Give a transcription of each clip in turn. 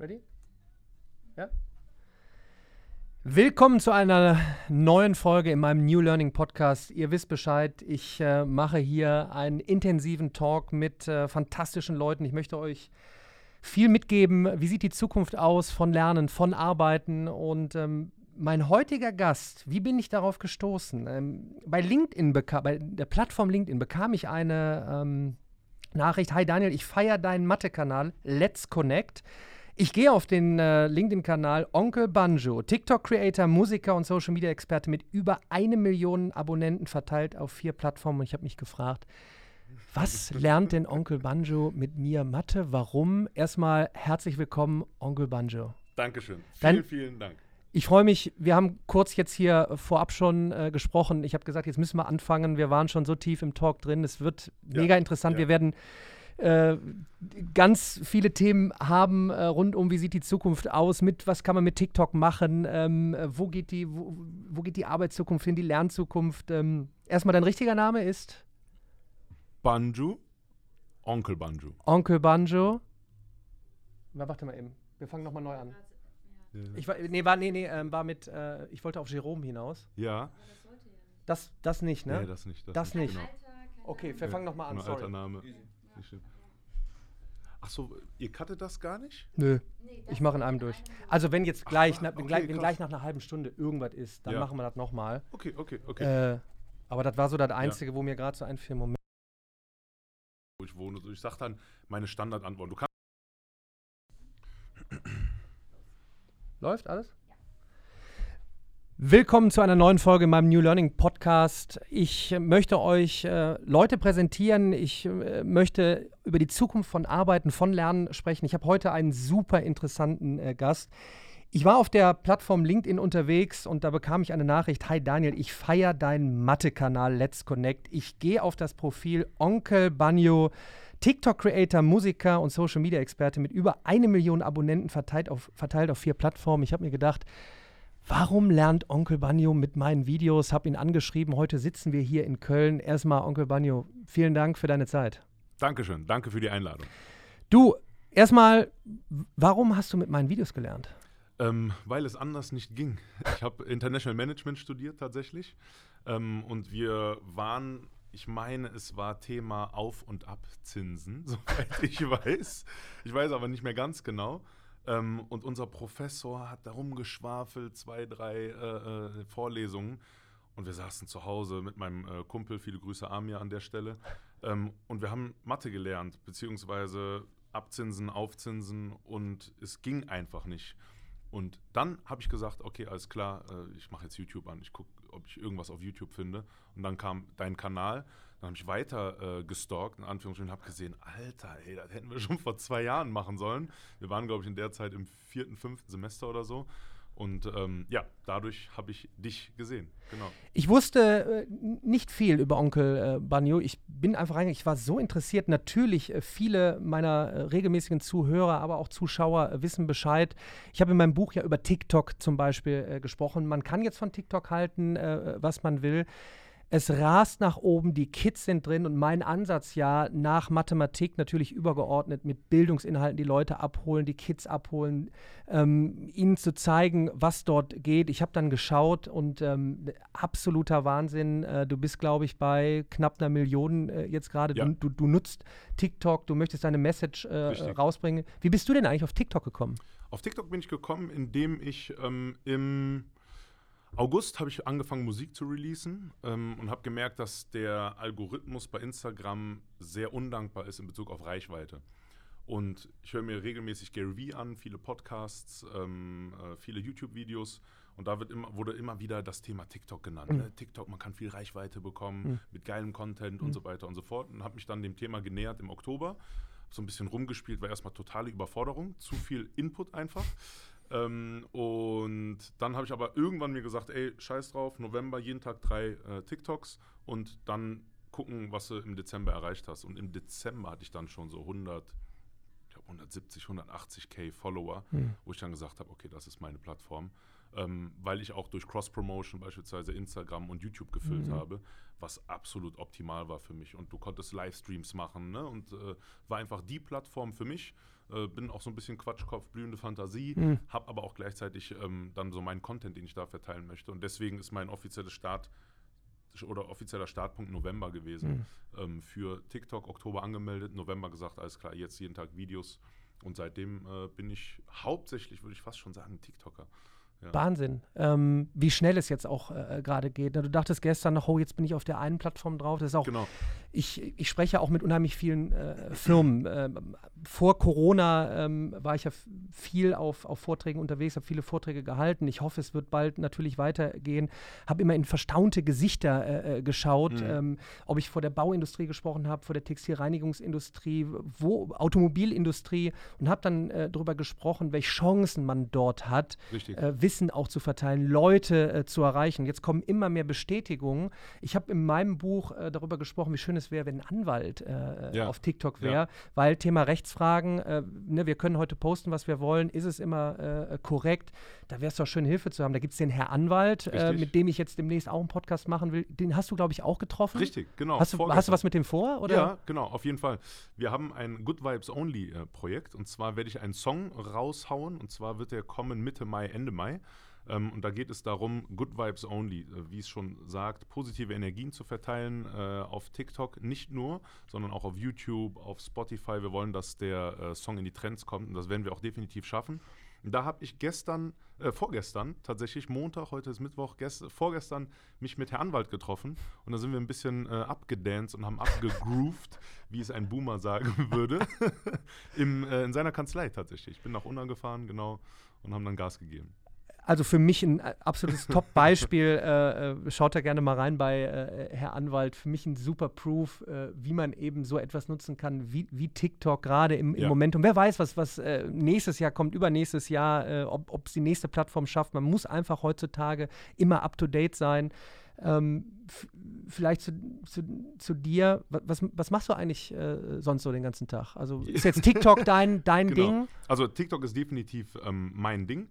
Ready? Ja? Willkommen zu einer neuen Folge in meinem New Learning Podcast. Ihr wisst Bescheid, ich äh, mache hier einen intensiven Talk mit äh, fantastischen Leuten. Ich möchte euch viel mitgeben. Wie sieht die Zukunft aus von Lernen, von Arbeiten? Und ähm, mein heutiger Gast, wie bin ich darauf gestoßen? Ähm, bei LinkedIn, bei der Plattform LinkedIn bekam ich eine ähm, Nachricht. Hi Daniel, ich feiere deinen Mathe-Kanal Let's Connect. Ich gehe auf den äh, LinkedIn-Kanal Onkel Banjo, TikTok-Creator, Musiker und Social-Media-Experte mit über eine Million Abonnenten verteilt auf vier Plattformen. Und ich habe mich gefragt, was lernt denn Onkel Banjo mit mir Mathe? Warum? Erstmal herzlich willkommen, Onkel Banjo. Dankeschön. Vielen, Dein, vielen Dank. Ich freue mich, wir haben kurz jetzt hier vorab schon äh, gesprochen. Ich habe gesagt, jetzt müssen wir anfangen. Wir waren schon so tief im Talk drin. Es wird ja, mega interessant. Ja. Wir werden äh, ganz viele Themen haben äh, rund um, wie sieht die Zukunft aus, mit was kann man mit TikTok machen, ähm, wo, geht die, wo, wo, geht die Arbeitszukunft hin, die Lernzukunft. Ähm, erstmal, dein richtiger Name ist? Banjo. Onkel Banjo. Onkel Banjo. Na, warte mal eben. Wir fangen nochmal neu an. Ja. Ich war, nee, war, nee, nee, ähm, war mit, äh, ich wollte auf Jerome hinaus. Ja. Das, das nicht, ne? Nee, das nicht. Das, das nicht. nicht. Genau. Okay, wir fangen nochmal an, sorry. Alter Name. Ach so, ihr cuttet das gar nicht? Nö. Nee, ich mache in einem durch. Also wenn jetzt gleich, Ach, na, wenn, okay, gleich wenn, gleich, nach einer halben Stunde irgendwas ist, dann ja. machen wir das nochmal. Okay, okay, okay. Äh, aber das war so das Einzige, ja. wo mir gerade so ein für Moment. Wo ich wohne. Ich sag dann meine Standardantwort. Du kannst Läuft alles? Willkommen zu einer neuen Folge in meinem New Learning Podcast. Ich möchte euch äh, Leute präsentieren. Ich äh, möchte über die Zukunft von Arbeiten, von Lernen sprechen. Ich habe heute einen super interessanten äh, Gast. Ich war auf der Plattform LinkedIn unterwegs und da bekam ich eine Nachricht: Hi Daniel, ich feiere deinen Mathe-Kanal Let's Connect. Ich gehe auf das Profil Onkel Banjo TikTok-Creator, Musiker und Social-Media-Experte mit über eine Million Abonnenten verteilt auf, verteilt auf vier Plattformen. Ich habe mir gedacht, warum lernt Onkel Banjo mit meinen Videos? Habe ihn angeschrieben. Heute sitzen wir hier in Köln. Erstmal, Onkel Banjo, vielen Dank für deine Zeit. Dankeschön. Danke für die Einladung. Du, erstmal, warum hast du mit meinen Videos gelernt? Ähm, weil es anders nicht ging. Ich habe International Management studiert tatsächlich. Ähm, und wir waren ich meine, es war Thema Auf- und Abzinsen, soweit ich weiß. Ich weiß aber nicht mehr ganz genau. Ähm, und unser Professor hat darum geschwafelt, zwei, drei äh, äh, Vorlesungen. Und wir saßen zu Hause mit meinem äh, Kumpel, viele Grüße Amir an der Stelle. Ähm, und wir haben Mathe gelernt, beziehungsweise Abzinsen, Aufzinsen und es ging einfach nicht. Und dann habe ich gesagt, okay, alles klar, äh, ich mache jetzt YouTube an, ich gucke, ob ich irgendwas auf YouTube finde. Und dann kam dein Kanal, dann habe ich weiter äh, gestalkt, in Anführungsstrichen, habe gesehen, Alter, ey, das hätten wir schon vor zwei Jahren machen sollen. Wir waren, glaube ich, in der Zeit im vierten, fünften Semester oder so. Und ähm, ja, dadurch habe ich dich gesehen. Genau. Ich wusste äh, nicht viel über Onkel äh, Banjo. Ich bin einfach reingegangen. Ich war so interessiert. Natürlich, äh, viele meiner äh, regelmäßigen Zuhörer, aber auch Zuschauer äh, wissen Bescheid. Ich habe in meinem Buch ja über TikTok zum Beispiel äh, gesprochen. Man kann jetzt von TikTok halten, was man will. Es rast nach oben, die Kids sind drin und mein Ansatz ja nach Mathematik natürlich übergeordnet mit Bildungsinhalten die Leute abholen, die Kids abholen, ähm, ihnen zu zeigen, was dort geht. Ich habe dann geschaut und ähm, absoluter Wahnsinn. Äh, du bist, glaube ich, bei knapp einer Million äh, jetzt gerade. Ja. Du, du, du, nutzt TikTok, du möchtest deine Message äh, rausbringen. Wie bist du denn eigentlich auf TikTok gekommen? Auf TikTok bin ich gekommen, indem ich ähm, im August habe ich angefangen, Musik zu releasen ähm, und habe gemerkt, dass der Algorithmus bei Instagram sehr undankbar ist in Bezug auf Reichweite. Und ich höre mir regelmäßig Gary Vee an, viele Podcasts, ähm, äh, viele YouTube-Videos. Und da immer, wurde immer wieder das Thema TikTok genannt. Mhm. Ne? TikTok, man kann viel Reichweite bekommen mhm. mit geilem Content mhm. und so weiter und so fort. Und habe mich dann dem Thema genähert im Oktober. So ein bisschen rumgespielt, war erstmal totale Überforderung, zu viel Input einfach. Ähm, und dann habe ich aber irgendwann mir gesagt, ey, scheiß drauf, November, jeden Tag drei äh, TikToks und dann gucken, was du im Dezember erreicht hast. Und im Dezember hatte ich dann schon so 100, ich glaube 170, 180k Follower, hm. wo ich dann gesagt habe, okay, das ist meine Plattform. ähm, weil ich auch durch Cross-Promotion beispielsweise Instagram und YouTube gefüllt Mhm. habe, was absolut optimal war für mich. Und du konntest Livestreams machen ne? und äh, war einfach die Plattform für mich. Äh, bin auch so ein bisschen Quatschkopf, blühende Fantasie, Mhm. habe aber auch gleichzeitig ähm, dann so meinen Content, den ich da verteilen möchte. Und deswegen ist mein offizielles Start oder offizieller Startpunkt November gewesen. Mhm. Ähm, für TikTok Oktober angemeldet, November gesagt, alles klar, jetzt jeden Tag Videos. Und seitdem äh, bin ich hauptsächlich, würde ich fast schon sagen, TikToker. Ja. Wahnsinn, ähm, wie schnell es jetzt auch äh, gerade geht. Du dachtest gestern noch, oh, jetzt bin ich auf der einen Plattform drauf. Das ist auch, Genau. ich, ich spreche auch mit unheimlich vielen äh, Firmen. Ähm, vor Corona ähm, war ich ja viel auf, auf Vorträgen unterwegs, habe viele Vorträge gehalten. Ich hoffe, es wird bald natürlich weitergehen. Habe immer in verstaunte Gesichter äh, äh, geschaut, Mhm. ähm, ob ich vor der Bauindustrie gesprochen habe, vor der Textilreinigungsindustrie, wo Automobilindustrie und habe dann äh, darüber gesprochen, welche Chancen man dort hat Richtig. äh, Wissen auch zu verteilen, Leute äh, zu erreichen. Jetzt kommen immer mehr Bestätigungen. Ich habe in meinem Buch äh, darüber gesprochen, wie schön es wäre, wenn ein Anwalt äh, Ja. auf TikTok wäre, Ja. weil Thema Rechtsfragen, äh, ne, wir können heute posten, was wir wollen, ist es immer äh, korrekt? Da wäre es doch schön, Hilfe zu haben. Da gibt es den Herr Anwalt, äh, mit dem ich jetzt demnächst auch einen Podcast machen will. Den hast du, glaube ich, auch getroffen. Richtig, genau. Hast du, hast du was mit dem vor? Oder? Ja, genau, auf jeden Fall. Wir haben ein Good Vibes Only äh, Projekt und zwar werde ich einen Song raushauen und zwar wird der kommen Mitte Mai, Ende Mai. Ähm, und da geht es darum, Good Vibes Only, äh, wie es schon sagt, positive Energien zu verteilen äh, auf TikTok, nicht nur, sondern auch auf YouTube, auf Spotify. Wir wollen, dass der äh, Song in die Trends kommt und das werden wir auch definitiv schaffen. Da habe ich gestern, äh, vorgestern, tatsächlich Montag, heute ist Mittwoch, gest vorgestern mich mit Herrn Anwalt getroffen und da sind wir ein bisschen äh, abgedanced und haben abgegroovt, wie es ein Boomer sagen würde, Im, äh, in seiner Kanzlei tatsächlich. Ich bin nach Unna gefahren, genau, und haben dann Gas gegeben. Also für mich ein äh, absolutes Top-Beispiel. äh, äh, schaut da gerne mal rein bei äh, Herr Anwalt. Für mich ein super Proof, äh, wie man eben so etwas nutzen kann, wie, wie TikTok gerade im, im Ja. Moment. Und wer weiß, was, was äh, nächstes Jahr kommt, übernächstes Jahr, ob es die nächste Plattform schafft. Man muss einfach heutzutage immer up-to-date sein. Ähm, vielleicht zu, zu, zu dir, Wa- was, was machst du eigentlich äh, sonst so den ganzen Tag? Also ist jetzt TikTok dein, dein Genau. Ding? Also TikTok ist definitiv ähm, mein Ding.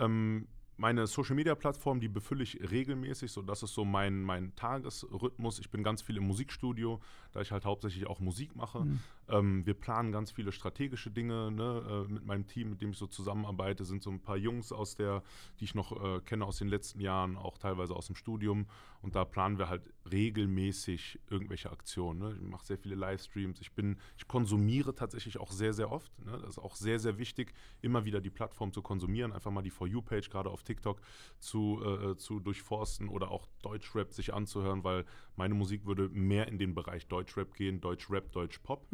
Ähm, meine Social Media Plattform, die befülle ich regelmäßig, so das ist so mein, mein Tagesrhythmus. Ich bin ganz viel im Musikstudio, da ich halt hauptsächlich auch Musik mache. Mhm. Ähm, wir planen ganz viele strategische Dinge ne? äh, mit meinem Team, mit dem ich so zusammenarbeite. Sind so ein paar Jungs aus der, die ich noch äh, kenne aus den letzten Jahren, auch teilweise aus dem Studium. Und da planen wir halt regelmäßig irgendwelche Aktionen. Ne? Ich mache sehr viele Livestreams. Ich bin, ich konsumiere tatsächlich auch sehr, sehr oft. Ne? Das ist auch sehr, sehr wichtig, immer wieder die Plattform zu konsumieren, einfach mal die For You-Page gerade auf TikTok zu, äh, zu durchforsten oder auch Deutschrap sich anzuhören, weil meine Musik würde mehr in den Bereich Deutschrap gehen, Deutschrap, Deutschpop.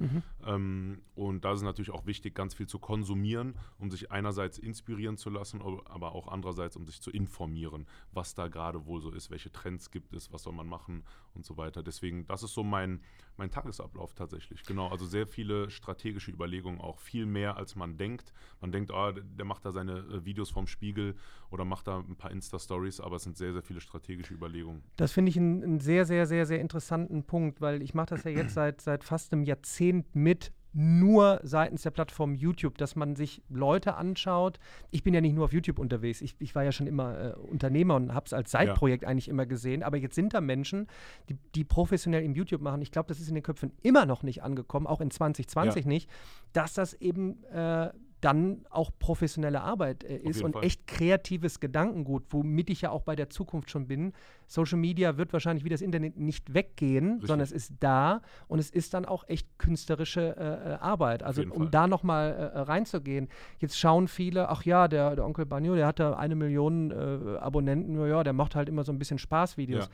Ähm, und da ist es natürlich auch wichtig, ganz viel zu konsumieren, um sich einerseits inspirieren zu lassen, aber auch andererseits, um sich zu informieren, was da gerade wohl so ist, welche Trends gibt es, was soll man machen und so weiter. Deswegen, das ist so mein, mein Tagesablauf tatsächlich. Genau, also sehr viele strategische Überlegungen, auch viel mehr, als man denkt. Man denkt, ah, der macht da seine äh, Videos vom Spiegel oder macht da ein paar Insta-Stories, aber es sind sehr, sehr viele strategische Überlegungen. Das finde ich einen, einen sehr, sehr, sehr, sehr interessanten Punkt, weil ich mache das ja jetzt seit, seit fast einem Jahrzehnt mit, nur seitens der Plattform YouTube, dass man sich Leute anschaut. Ich bin ja nicht nur auf YouTube unterwegs, ich, ich war ja schon immer äh, Unternehmer und habe es als Seitprojekt eigentlich immer gesehen, aber jetzt sind da Menschen, die, die professionell im YouTube machen. Ich glaube, das ist in den Köpfen immer noch nicht angekommen, auch in 2020 Ja. nicht, dass das eben äh, dann auch professionelle Arbeit äh, ist und Fall. echt kreatives Gedankengut, womit ich ja auch bei der Zukunft schon bin. Social Media wird wahrscheinlich wie das Internet nicht weggehen, Richtig. sondern es ist da und es ist dann auch echt künstlerische äh, äh, Arbeit. Also um Fall. da nochmal äh, äh, reinzugehen. Jetzt schauen viele, ach ja, der, der Onkel Banjo, der hat da eine Million äh, Abonnenten, ja, der macht halt immer so ein bisschen Spaßvideos. Ja.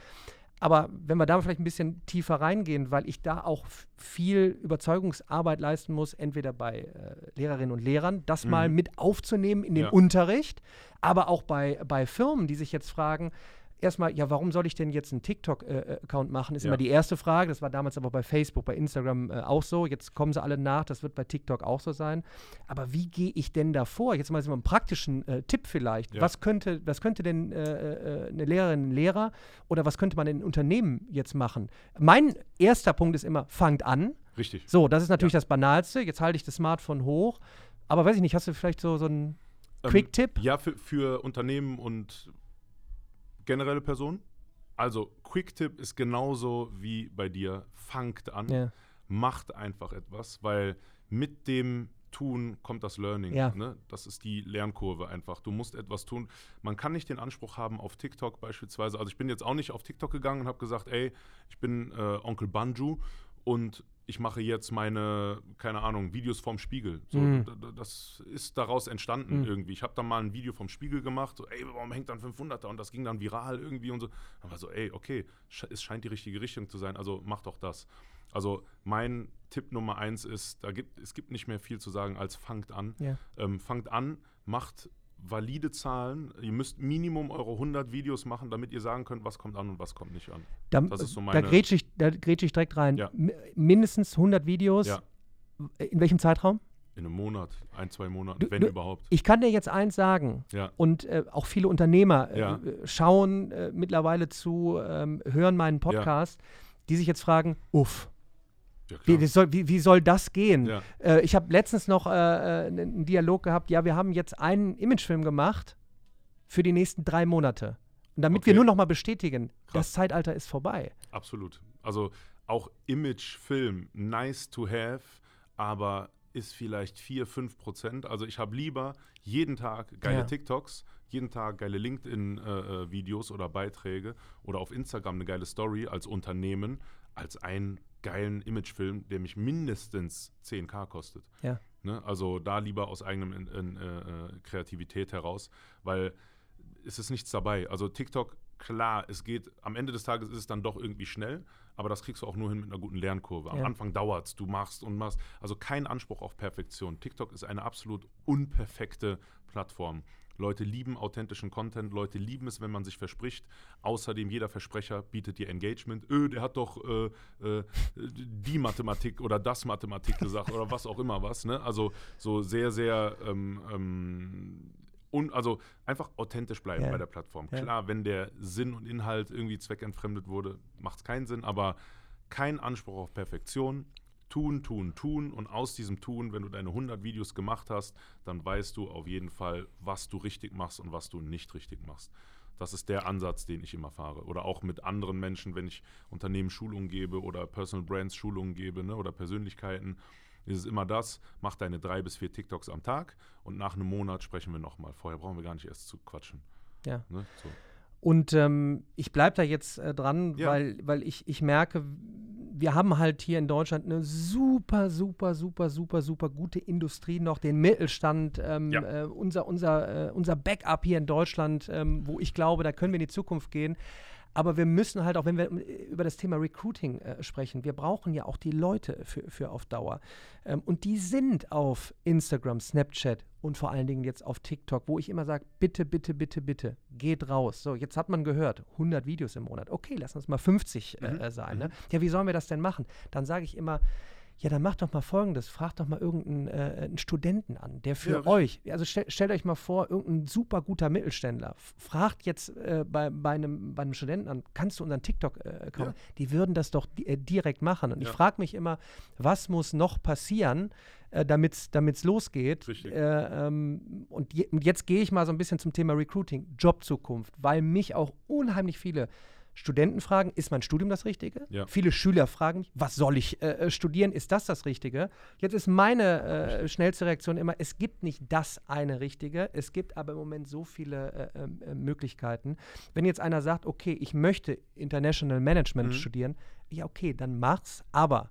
Aber wenn wir da vielleicht ein bisschen tiefer reingehen, weil ich da auch viel Überzeugungsarbeit leisten muss, entweder bei äh, Lehrerinnen und Lehrern, das mal Mhm. mit aufzunehmen in den Ja. Unterricht, aber auch bei, bei Firmen, die sich jetzt fragen, erstmal, ja, warum soll ich denn jetzt einen TikTok-Account machen, ist Ja. immer die erste Frage. Das war damals aber bei Facebook, bei Instagram äh, auch so. Jetzt kommen sie alle nach, das wird bei TikTok auch so sein. Aber wie gehe ich denn da vor? Jetzt mal so einen praktischen äh, Tipp vielleicht. Ja. Was, könnte, was könnte denn äh, äh, eine Lehrerin, ein Lehrer oder was könnte man in Unternehmen jetzt machen? Mein erster Punkt ist immer, fangt an. Richtig. So, das ist natürlich Ja. das Banalste. Jetzt halte ich das Smartphone hoch. Aber weiß ich nicht, hast du vielleicht so, so ein Ähm, Quick-Tipp? Ja, für, für Unternehmen und generelle Personen. Also, Quick-Tipp ist genauso wie bei dir. Fangt an, Ja. macht einfach etwas, weil mit dem Tun kommt das Learning. Ja. Ne? Das ist die Lernkurve einfach. Du musst etwas tun. Man kann nicht den Anspruch haben auf TikTok beispielsweise. Also ich bin jetzt auch nicht auf TikTok gegangen und habe gesagt, ey, ich bin äh, Onkel Banju und ich mache jetzt meine, keine Ahnung, Videos vom Spiegel. So, Mhm. Das ist daraus entstanden Mhm. irgendwie. Ich habe dann mal ein Video vom Spiegel gemacht, so, ey, warum hängt dann 500er? Und das ging dann viral irgendwie und so. Dann war so, ey, okay, es scheint die richtige Richtung zu sein, also mach doch das. Also mein Tipp Nummer eins ist, da gibt, es gibt nicht mehr viel zu sagen als fangt an. Ja. Ähm, fangt an, macht valide Zahlen. Ihr müsst Minimum eure 100 Videos machen, damit ihr sagen könnt, was kommt an und was kommt nicht an. Da, Das ist so da meine- grätsche ich, da grätsch ich direkt rein. Ja. Mi- Mindestens 100 Videos. Ja. In welchem Zeitraum? In einem Monat, ein, zwei Monaten, Du- wenn du- überhaupt. Ich kann dir jetzt eins sagen. Ja. Und äh, auch viele Unternehmer äh, äh, schauen äh, mittlerweile zu, ähm, hören meinen Podcast, die sich jetzt fragen, uff, Ja, wie, soll, wie, wie soll das gehen? Ja. Äh, ich habe letztens noch äh, äh, einen Dialog gehabt, ja, wir haben jetzt einen Imagefilm gemacht für die nächsten drei Monate. Und damit wir Okay. nur noch mal bestätigen, Krass. das Zeitalter ist vorbei. Absolut. Also auch Image-Film, nice to have, aber ist vielleicht 4, 5 Prozent. Also ich habe lieber jeden Tag geile Ja. TikToks, jeden Tag geile LinkedIn-Videos oder Beiträge oder auf Instagram eine geile Story als Unternehmen, als einen geilen Imagefilm, der mich mindestens 10k kostet. Ja. Ne? Also da lieber aus eigenem in, in, äh, äh, Kreativität heraus, weil es ist nichts dabei. Also TikTok, klar, es geht, am Ende des Tages ist es dann doch irgendwie schnell, aber das kriegst du auch nur hin mit einer guten Lernkurve. Am Ja. Anfang dauert es, du machst und machst. Also kein Anspruch auf Perfektion. TikTok ist eine absolut unperfekte Plattform. Leute lieben authentischen Content, Leute lieben es, wenn man sich verspricht. Außerdem, jeder Versprecher bietet dir Engagement. Öh, der hat doch äh, äh, die Mathematik oder das Mathematik gesagt oder was auch immer was. Ne? Also so sehr, sehr ähm, ähm, un, also einfach authentisch bleiben Ja. bei der Plattform. Ja. Klar, wenn der Sinn und Inhalt irgendwie zweckentfremdet wurde, macht es keinen Sinn, aber kein Anspruch auf Perfektion. Tun, tun, tun und aus diesem Tun, wenn du deine 100 Videos gemacht hast, dann weißt du auf jeden Fall, was du richtig machst und was du nicht richtig machst. Das ist der Ansatz, den ich immer fahre. Oder auch mit anderen Menschen, wenn ich Unternehmen Schulungen gebe oder Personal Brands Schulungen gebe ne, oder Persönlichkeiten, ist es immer das, mach deine drei bis vier TikToks am Tag und nach einem Monat sprechen wir nochmal. Vorher brauchen wir gar nicht erst zu quatschen. Ja. Ne? So. Und ähm, ich bleibe da jetzt äh, dran, Ja. weil, weil ich, ich merke, wir haben halt hier in Deutschland eine super, super, super, super, super gute Industrie noch, den Mittelstand, ähm, Ja. äh, unser, unser, äh, unser Backup hier in Deutschland, ähm, wo ich glaube, da können wir in die Zukunft gehen. Aber wir müssen halt auch, wenn wir äh, über das Thema Recruiting äh, sprechen, wir brauchen ja auch die Leute für, für auf Dauer. Ähm, und die sind auf Instagram, Snapchat und vor allen Dingen jetzt auf TikTok, wo ich immer sage, bitte, bitte, bitte, bitte, geht raus. So, jetzt hat man gehört, 100 Videos im Monat. Okay, lass uns mal 50 Mhm. äh, sein. Ne? Ja, wie sollen wir das denn machen? Dann sage ich immer, ja, dann macht doch mal Folgendes. Fragt doch mal irgendeinen äh, Studenten an, der für Ja, euch, also stell, stellt euch mal vor, irgendein super guter Mittelständler fragt jetzt äh, bei, bei, einem, bei einem Studenten an, kannst du unseren TikTok-Account? Ja. Die würden das doch di äh, direkt machen. Und ich Ja. frage mich immer, was muss noch passieren, äh, damit es losgeht? Richtig. Äh, ähm, und, je, und jetzt gehe ich mal so ein bisschen zum Thema Recruiting, Jobzukunft, weil mich auch unheimlich viele Studenten fragen, ist mein Studium das Richtige? Ja. Viele Schüler fragen mich, was soll ich äh, äh, studieren? Ist das das Richtige? Jetzt ist meine äh, schnellste Reaktion immer, es gibt nicht das eine Richtige, es gibt aber im Moment so viele äh, ähm, äh, Möglichkeiten. Wenn jetzt einer sagt, okay, ich möchte International Management Mhm. studieren, ja okay, dann mach's, aber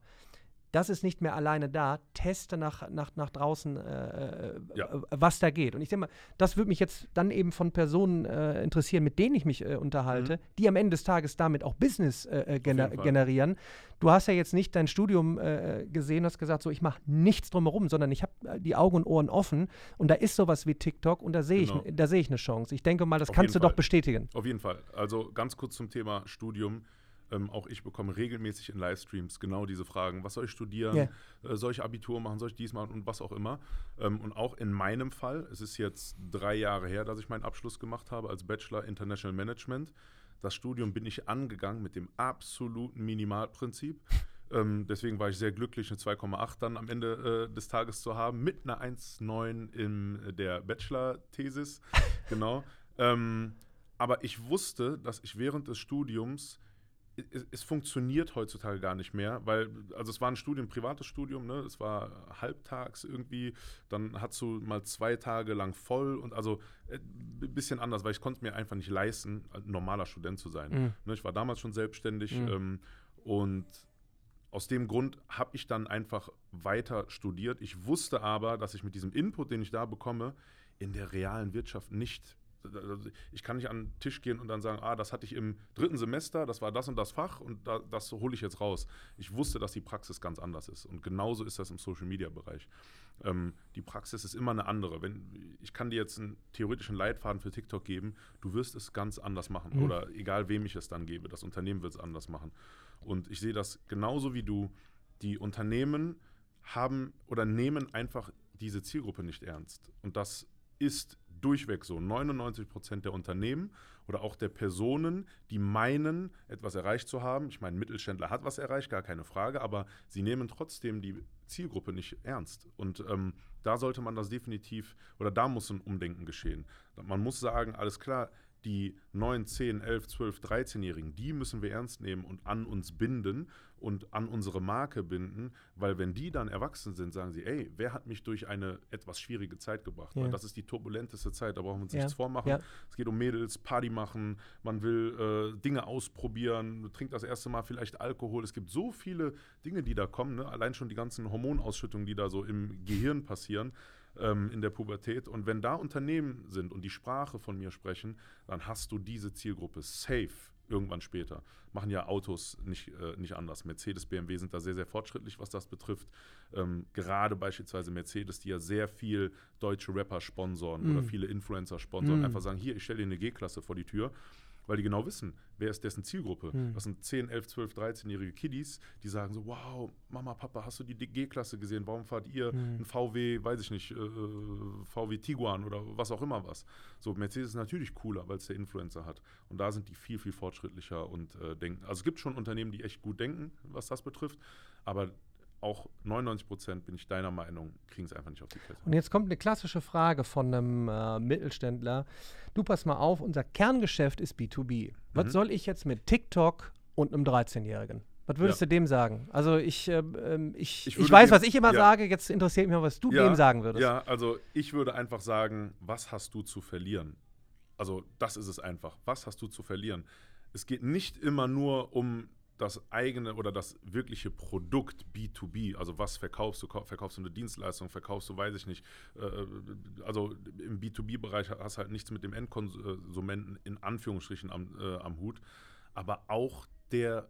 das ist nicht mehr alleine da. Teste nach, nach, nach draußen, äh, Ja. äh, was da geht. Und ich denke mal, das würde mich jetzt dann eben von Personen äh, interessieren, mit denen ich mich äh, unterhalte, die am Ende des Tages damit auch Business äh, äh, gener Fall. generieren. Du hast ja jetzt nicht dein Studium äh, gesehen, hast gesagt, so ich mache nichts drumherum, sondern ich habe äh, die Augen und Ohren offen und da ist sowas wie TikTok und da sehe Genau. ich, da sehe ich eine Chance. Ich denke mal, das Auf kannst du jeden doch Fall. bestätigen. Auf jeden Fall. Also ganz kurz zum Thema Studium. Ähm, auch ich bekomme regelmäßig in Livestreams genau diese Fragen. Was soll ich studieren? Ja. Äh, soll ich Abitur machen? Soll ich dies machen? Und was auch immer. Ähm, und auch in meinem Fall, es ist jetzt drei Jahre her, dass ich meinen Abschluss gemacht habe als Bachelor International Management. Das Studium bin ich angegangen mit dem absoluten Minimalprinzip. Ähm, deswegen war ich sehr glücklich, eine 2,8 dann am Ende äh, des Tages zu haben, mit einer 1,9 in der Bachelor-Thesis. genau. Ähm, aber ich wusste, dass ich während des Studiums es, es, funktioniert heutzutage gar nicht mehr, weil, also es war ein Studium, ein privates Studium, ne? es war halbtags irgendwie, dann hast du mal zwei Tage lang voll und also ein äh, bisschen anders, weil ich konnte mir einfach nicht leisten, ein normaler Student zu sein. Mhm. Ne? Ich war damals schon selbstständig mhm. ähm, und aus dem Grund habe ich dann einfach weiter studiert. Ich wusste aber, dass ich mit diesem Input, den ich da bekomme, in der realen Wirtschaft nicht ich kann nicht an den Tisch gehen und dann sagen, ah, das hatte ich im dritten Semester, das war das und das Fach und da, das hole ich jetzt raus. Ich wusste, dass die Praxis ganz anders ist. Und genauso ist das im Social-Media-Bereich. Ähm, die Praxis ist immer eine andere. Wenn, ich kann dir jetzt einen theoretischen Leitfaden für TikTok geben, du wirst es ganz anders machen. Mhm. Oder egal, wem ich es dann gebe, das Unternehmen wird es anders machen. Und ich sehe das genauso wie du. Die Unternehmen haben oder nehmen einfach diese Zielgruppe nicht ernst. Und das ist durchweg so. 99 Prozent der Unternehmen oder auch der Personen, die meinen, etwas erreicht zu haben. Ich meine, ein Mittelständler hat was erreicht, gar keine Frage, aber sie nehmen trotzdem die Zielgruppe nicht ernst. Und ähm, da sollte man das definitiv, oder da muss ein Umdenken geschehen. Man muss sagen, alles klar, die 9, 10, 11, 12, 13-Jährigen, die müssen wir ernst nehmen und an uns binden und an unsere Marke binden, weil wenn die dann erwachsen sind, sagen sie, ey, wer hat mich durch eine etwas schwierige Zeit gebracht? Ja. Weil das ist die turbulenteste Zeit, da brauchen wir uns ja. nichts vormachen. Ja. Es geht um Mädels, Party machen, man will äh, Dinge ausprobieren, trinkt das erste Mal vielleicht Alkohol. Es gibt so viele Dinge, die da kommen, ne? allein schon die ganzen Hormonausschüttungen, die da so im Gehirn passieren ähm, in der Pubertät. Und wenn da Unternehmen sind und die Sprache von mir sprechen, dann hast du diese Zielgruppe safe irgendwann später. Machen ja Autos nicht, äh, nicht anders. Mercedes, BMW sind da sehr, sehr fortschrittlich, was das betrifft. Ähm, gerade beispielsweise Mercedes, die ja sehr viel deutsche Rapper sponsoren mm. oder viele Influencer sponsoren, mm. einfach sagen, hier, ich stelle dir eine G-Klasse vor die Tür weil die genau wissen, wer ist dessen Zielgruppe. Mhm. Das sind 10, 11, 12, 13-jährige Kiddies, die sagen so, wow, Mama, Papa, hast du die G-Klasse gesehen? Warum fahrt ihr mhm. ein VW, weiß ich nicht, äh, VW Tiguan oder was auch immer was? So, Mercedes ist natürlich cooler, weil es der Influencer hat. Und da sind die viel, viel fortschrittlicher und äh, denken. Also es gibt schon Unternehmen, die echt gut denken, was das betrifft, aber auch 99 Prozent, bin ich deiner Meinung, kriegen es einfach nicht auf die Kette. Und jetzt kommt eine klassische Frage von einem äh, Mittelständler. Du pass mal auf, unser Kerngeschäft ist B2B. Was mhm. soll ich jetzt mit TikTok und einem 13-Jährigen? Was würdest ja. du dem sagen? Also ich, äh, ich, ich, ich, weiß, was ich immer ja. sage, jetzt interessiert mich mal, was du ja, dem sagen würdest. Ja, also ich würde einfach sagen, was hast du zu verlieren? Also das ist es einfach. Was hast du zu verlieren? Es geht nicht immer nur um das eigene oder das wirkliche Produkt B2B, also was verkaufst du? Verkaufst du eine Dienstleistung, verkaufst du, weiß ich nicht. Äh, also im B2B-Bereich hast du halt nichts mit dem Endkonsumenten in Anführungsstrichen am, äh, am Hut. Aber auch der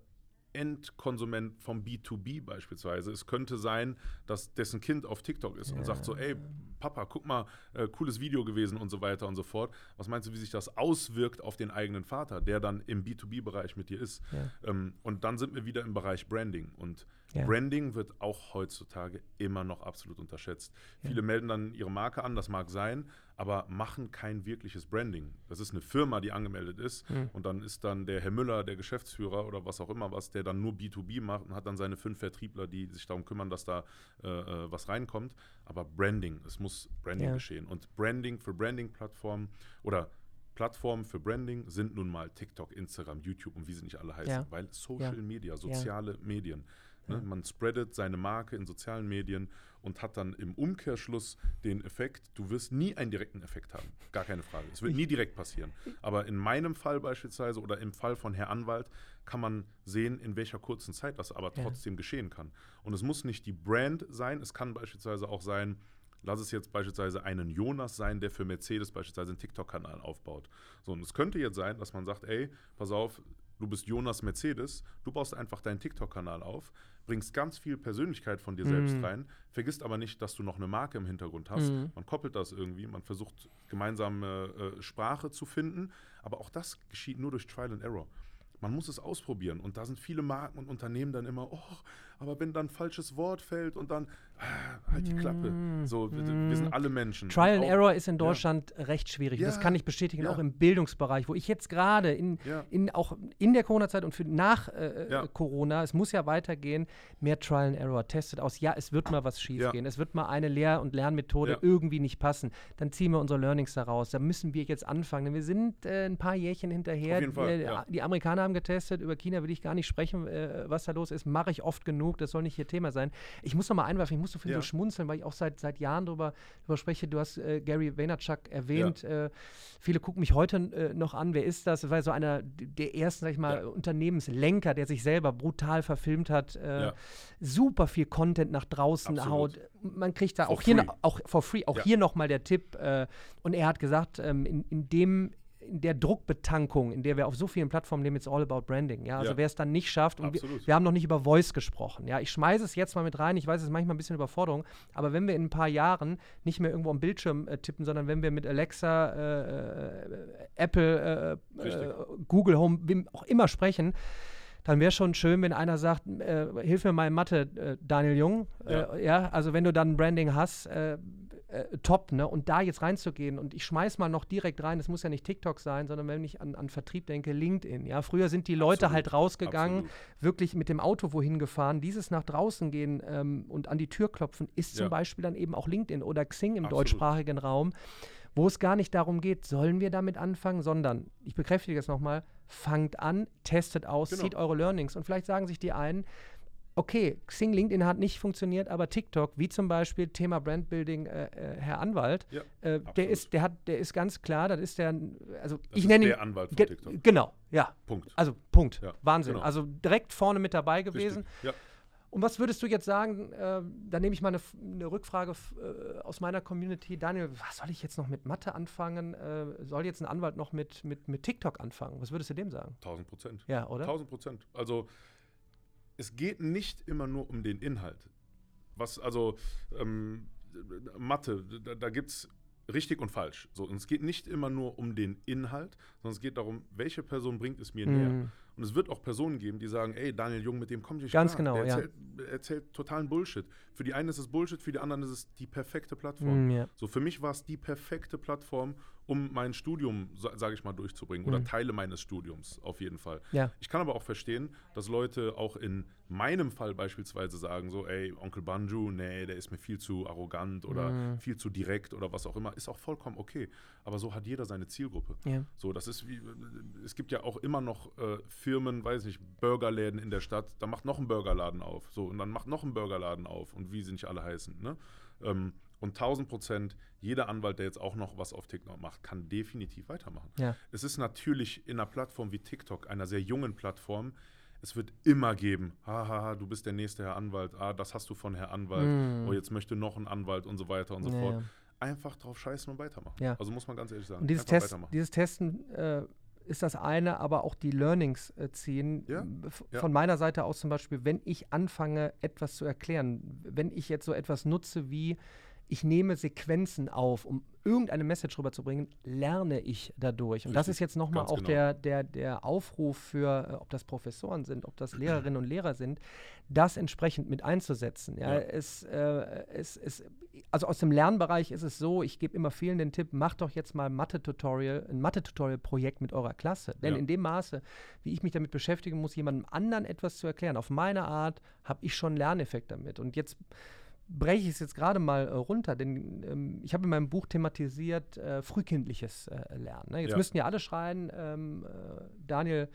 Endkonsument vom B2B beispielsweise. Es könnte sein, dass dessen Kind auf TikTok ist und sagt so, ey, Papa, guck mal, äh, cooles Video gewesen und so weiter und so fort. Was meinst du, wie sich das auswirkt auf den eigenen Vater, der dann im B2B-Bereich mit dir ist? Ja. Ähm, und dann sind wir wieder im Bereich Branding. Und ja. Branding wird auch heutzutage immer noch absolut unterschätzt. Viele melden dann ihre Marke an, das mag sein, aber machen kein wirkliches Branding. Das ist eine Firma, die angemeldet ist mhm. und dann ist dann der Herr Müller, der Geschäftsführer oder was auch immer was, der dann nur B2B macht und hat dann seine fünf Vertriebler, die sich darum kümmern, dass da äh, äh, was reinkommt. Aber Branding, es muss Branding ja. geschehen. Und Branding für Branding-Plattformen oder Plattformen für Branding sind nun mal TikTok, Instagram, YouTube und wie sie nicht alle heißen, ja. weil Social ja. Media, soziale Medien. Ne? Man spreadet seine Marke in sozialen Medien und hat dann im Umkehrschluss den Effekt, du wirst nie einen direkten Effekt haben. Gar keine Frage. Es wird nie direkt passieren. Aber in meinem Fall beispielsweise oder im Fall von Herr Anwalt kann man sehen, in welcher kurzen Zeit das aber trotzdem ja. geschehen kann. Und es muss nicht die Brand sein, es kann beispielsweise auch sein, Lass es jetzt beispielsweise einen Jonas sein, der für Mercedes beispielsweise einen TikTok-Kanal aufbaut. So, und es könnte jetzt sein, dass man sagt, ey, pass auf, du bist Jonas Mercedes, du baust einfach deinen TikTok-Kanal auf, bringst ganz viel Persönlichkeit von dir mhm. selbst rein, vergisst aber nicht, dass du noch eine Marke im Hintergrund hast. Mhm. Man koppelt das irgendwie, man versucht gemeinsame äh, Sprache zu finden, aber auch das geschieht nur durch Trial and Error. Man muss es ausprobieren und da sind viele Marken und Unternehmen dann immer, oh, aber wenn dann ein falsches Wort fällt und dann halt die Klappe. So, wir, wir sind alle Menschen. Trial and Auch- Error ist in Deutschland recht schwierig. Ja, das kann ich bestätigen, ja. auch im Bildungsbereich, wo ich jetzt gerade in, Ja. in, auch in der Corona-Zeit und für nach äh, Ja. Corona, es muss ja weitergehen, mehr Trial and Error. Testet aus, ja, es wird mal was schiefgehen. Es wird mal eine Lehr- und Lernmethode Ja. irgendwie nicht passen. Dann ziehen wir unsere Learnings daraus. Da müssen wir jetzt anfangen. Denn wir sind äh, ein paar Jährchen hinterher. Auf jeden Fall, Äh, ja. Die Amerikaner haben getestet, über China will ich gar nicht sprechen, äh, was da los ist. Mache ich oft genug, das soll nicht hier Thema sein. Ich muss noch mal einwerfen, ich muss so viel Ja. so schmunzeln, weil ich auch seit, seit Jahren darüber, darüber spreche. Du hast äh, Gary Vaynerchuk erwähnt. Äh, viele gucken mich heute äh, noch an. Wer ist das? Das war so einer der ersten, sag ich mal, Ja. Unternehmenslenker, der sich selber brutal verfilmt hat. Äh, Ja. Super viel Content nach draußen Absolut. haut. Man kriegt da For auch hier, free. noch- auch for free, auch Ja. hier nochmal der Tipp. Äh, und er hat gesagt, ähm, in, in dem in der Druckbetankung, in der wir auf so vielen Plattformen leben, it's all about branding. Ja, also Ja. wer es dann nicht schafft, und wir, wir haben noch nicht über Voice gesprochen. Ja, ich schmeiße es jetzt mal mit rein. Ich weiß, es ist manchmal ein bisschen Überforderung, aber wenn wir in ein paar Jahren nicht mehr irgendwo am Bildschirm äh, tippen, sondern wenn wir mit Alexa, äh, äh, Apple, äh, äh, Google Home, wem auch immer sprechen, dann wäre schon schön, wenn einer sagt, äh, hilf mir mal in Mathe, äh, Daniel Jung. Ja. Äh, ja, also wenn du dann Branding hast, äh, top, ne? Und da jetzt reinzugehen und ich schmeiß mal noch direkt rein, es muss ja nicht TikTok sein, sondern wenn ich an, an Vertrieb denke, LinkedIn. Ja, früher sind die Leute Absolut. halt rausgegangen, Absolut. wirklich mit dem Auto wohin gefahren. Dieses nach draußen gehen ähm, und an die Tür klopfen ist zum Ja. Beispiel dann eben auch LinkedIn oder Xing im Absolut. deutschsprachigen Raum, wo es gar nicht darum geht, sollen wir damit anfangen, sondern, ich bekräftige es nochmal, fangt an, testet aus, Genau. zieht eure Learnings und vielleicht sagen sich die einen, okay, Xing, LinkedIn hat nicht funktioniert, aber TikTok, wie zum Beispiel Thema Brandbuilding, äh, äh, Herr Anwalt, Ja, äh, der ist, der hat, der ist ganz klar, das ist der, also Das ich nenne der ihn, Anwalt von TikTok. Genau, ja. Punkt. Also Punkt. Ja, Wahnsinn. genau. Also direkt vorne mit dabei gewesen. Richtig. Ja. Und was würdest du jetzt sagen? Äh, da nehme ich mal eine, eine Rückfrage äh, aus meiner Community. Daniel, was soll ich jetzt noch mit Mathe anfangen? Äh, soll jetzt ein Anwalt noch mit, mit, mit TikTok anfangen? Was würdest du dem sagen? 1000 Prozent. Ja, oder? 1000 Prozent. Also es geht nicht immer nur um den Inhalt. Was, also ähm, Mathe, da, da gibt es richtig und falsch. So, und es geht nicht immer nur um den Inhalt, sondern es geht darum, welche Person bringt es mir näher. Mhm. Und es wird auch Personen geben, die sagen, ey, Daniel Jung, mit dem komme ich nicht Ganz klar. genau, Der ja. erzählt, erzählt totalen Bullshit. Für die einen ist es Bullshit, für die anderen ist es die perfekte Plattform. Mm, ja. So, für mich war es die perfekte Plattform, um mein Studium, sage ich mal, durchzubringen. Oder Mhm. Teile meines Studiums auf jeden Fall. Ja. Ich kann aber auch verstehen, dass Leute auch in meinem Fall beispielsweise sagen, so, ey, Onkel Banju, nee, der ist mir viel zu arrogant oder Mhm. viel zu direkt oder was auch immer. Ist auch vollkommen okay. Aber so hat jeder seine Zielgruppe. Ja. So, das ist wie, es gibt ja auch immer noch äh, Firmen, weiß nicht, Burgerläden in der Stadt, da macht noch ein Burgerladen auf. So, und dann macht noch ein Burgerladen auf und wie sie nicht alle heißen. Ne? Ähm, und 1000 Prozent, jeder Anwalt, der jetzt auch noch was auf TikTok macht, kann definitiv weitermachen. Ja. Es ist natürlich in einer Plattform wie TikTok, einer sehr jungen Plattform, es wird immer geben, haha, du bist der nächste Herr Anwalt, ah, das hast du von Herr Anwalt, Mm. oh, jetzt möchte noch ein Anwalt und so weiter und so Ja, fort. ja. Einfach drauf scheißen und weitermachen. Ja. Also muss man ganz ehrlich sagen. Und dieses, Test, dieses Testen äh, ist das eine, aber auch die Learnings äh, ziehen. Ja. Von meiner Seite aus zum Beispiel, wenn ich anfange, etwas zu erklären, wenn ich jetzt so etwas nutze wie, ich nehme Sequenzen auf, um irgendeine Message rüberzubringen, lerne ich dadurch. Und das ist jetzt nochmal auch genau. der, der, der Aufruf für, äh, ob das Professoren sind, ob das Lehrerinnen und Lehrer sind, das entsprechend mit einzusetzen. Ja, Ja. Es, äh, es, es, also aus dem Lernbereich ist es so, ich gebe immer vielen den Tipp, macht doch jetzt mal Mathe-Tutorial, ein Mathe-Tutorial-Projekt mit eurer Klasse. Denn Ja. in dem Maße, wie ich mich damit beschäftigen muss, jemandem anderen etwas zu erklären, auf meine Art, habe ich schon einen Lerneffekt damit. Und jetzt breche ich es jetzt gerade mal äh, runter, denn ähm, ich habe in meinem Buch thematisiert äh, frühkindliches äh, Lernen. Ne? Jetzt Ja. müssten ja alle schreien, ähm, äh, Daniel,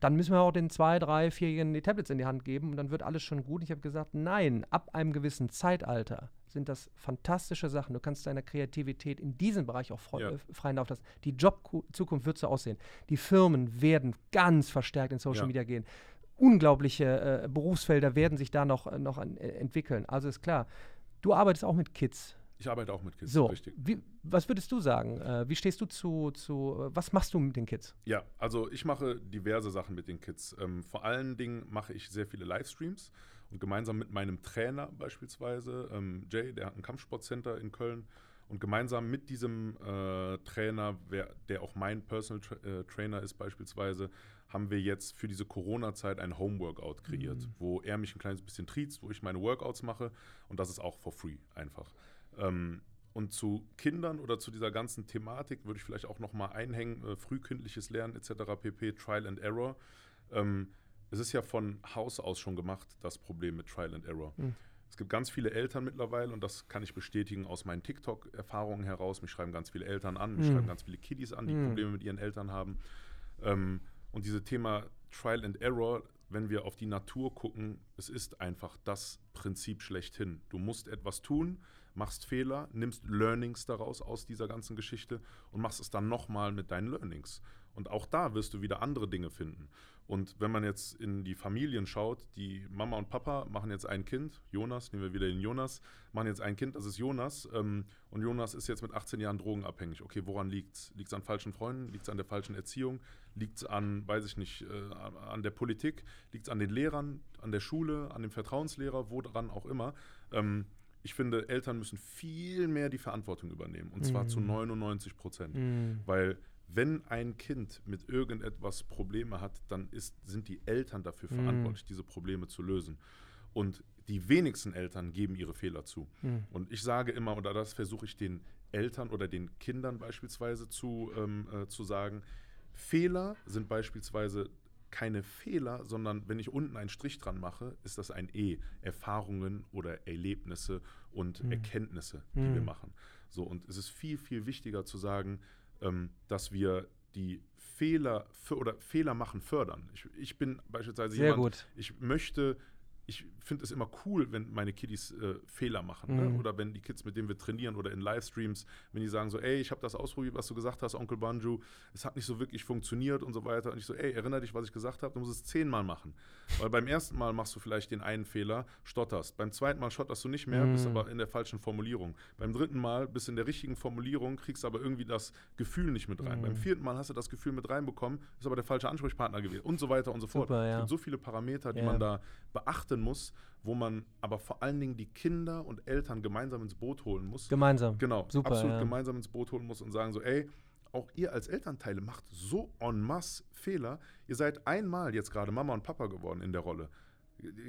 dann müssen wir auch den zwei, drei, vierjährigen die Tablets in die Hand geben und dann wird alles schon gut. Ich habe gesagt, nein, ab einem gewissen Zeitalter sind das fantastische Sachen. Du kannst deiner Kreativität in diesem Bereich auch Ja. äh, freien Lauf lassen. Die Jobzukunft wird so aussehen. Die Firmen werden ganz verstärkt in Social Ja. Media gehen. Unglaubliche äh, Berufsfelder werden sich da noch, äh, noch an, äh, entwickeln. Also ist klar, du arbeitest auch mit Kids. Ich arbeite auch mit Kids, So, richtig. wie, was würdest du sagen? Äh, wie stehst du zu, zu äh, was machst du mit den Kids? Ja, also ich mache diverse Sachen mit den Kids. Ähm, vor allen Dingen mache ich sehr viele Livestreams und gemeinsam mit meinem Trainer beispielsweise, ähm, Jay, der hat ein Kampfsportcenter in Köln, und gemeinsam mit diesem äh, Trainer, wer, der auch mein Personal Tra äh, Trainer ist beispielsweise, haben wir jetzt für diese Corona-Zeit ein Home-Workout kreiert, mhm. wo er mich ein kleines bisschen triezt, wo ich meine Workouts mache und das ist auch for free einfach. Ähm, und zu Kindern oder zu dieser ganzen Thematik würde ich vielleicht auch nochmal einhängen, äh, frühkindliches Lernen etc. pp, Trial and Error. Ähm, es ist ja von Haus aus schon gemacht, das Problem mit Trial and Error. Mhm. Es gibt ganz viele Eltern mittlerweile und das kann ich bestätigen aus meinen TikTok-Erfahrungen heraus. Mich schreiben ganz viele Eltern an, mich mhm. schreiben ganz viele Kiddies an, die mhm. Probleme mit ihren Eltern haben. Ähm, und dieses Thema Trial and Error, wenn wir auf die Natur gucken, es ist einfach das Prinzip schlechthin. Du musst etwas tun, machst Fehler, nimmst Learnings daraus aus dieser ganzen Geschichte und machst es dann nochmal mit deinen Learnings. Und auch da wirst du wieder andere Dinge finden. Und wenn man jetzt in die Familien schaut, die Mama und Papa machen jetzt ein Kind, Jonas, nehmen wir wieder den Jonas, machen jetzt ein Kind, das ist Jonas. Ähm, und Jonas ist jetzt mit 18 Jahren drogenabhängig. Okay, woran liegt es? Liegt es an falschen Freunden? Liegt es an der falschen Erziehung? Liegt es an, weiß ich nicht, äh, an der Politik? Liegt es an den Lehrern, an der Schule, an dem Vertrauenslehrer, woran auch immer? Ähm, ich finde, Eltern müssen viel mehr die Verantwortung übernehmen. Und zwar zu 99 mhm. Prozent. Mm. Weil wenn ein Kind mit irgendetwas Probleme hat, dann ist, sind die Eltern dafür mm. verantwortlich, diese Probleme zu lösen. Und die wenigsten Eltern geben ihre Fehler zu. Mm. Und ich sage immer, oder das versuche ich den Eltern oder den Kindern beispielsweise zu, ähm, äh, zu sagen, Fehler sind beispielsweise keine Fehler, sondern wenn ich unten einen Strich dran mache, ist das ein E. Erfahrungen oder Erlebnisse und mhm. Erkenntnisse, die mhm. wir machen. So, und es ist viel, viel wichtiger zu sagen, ähm, dass wir die Fehler für, oder Fehler machen fördern. Ich, ich bin beispielsweise Sehr jemand, gut. ich möchte ich finde es immer cool, wenn meine Kiddies äh, Fehler machen. Ne? Mhm. Ne? Oder wenn die Kids, mit denen wir trainieren oder in Livestreams, wenn die sagen so, ey, ich habe das ausprobiert, was du gesagt hast, Onkel Banju, es hat nicht so wirklich funktioniert und so weiter. Und ich so, ey, erinnere dich, was ich gesagt habe, du musst es zehnmal machen. Weil beim ersten Mal machst du vielleicht den einen Fehler, stotterst. Beim zweiten Mal stotterst du nicht mehr, mhm. bist aber in der falschen Formulierung. Beim dritten Mal bist du in der richtigen Formulierung, kriegst aber irgendwie das Gefühl nicht mit rein. Mhm. Beim vierten Mal hast du das Gefühl mit reinbekommen, ist aber der falsche Ansprechpartner gewesen und so weiter und so fort. Super, ja. Es gibt so viele Parameter, die ja. man da beachten muss wo man aber vor allen Dingen die Kinder und Eltern gemeinsam ins Boot holen muss. Gemeinsam. Genau, Super, absolut ja. gemeinsam ins Boot holen muss und sagen so, ey, auch ihr als Elternteile macht so en masse Fehler. Ihr seid einmal jetzt gerade Mama und Papa geworden in der Rolle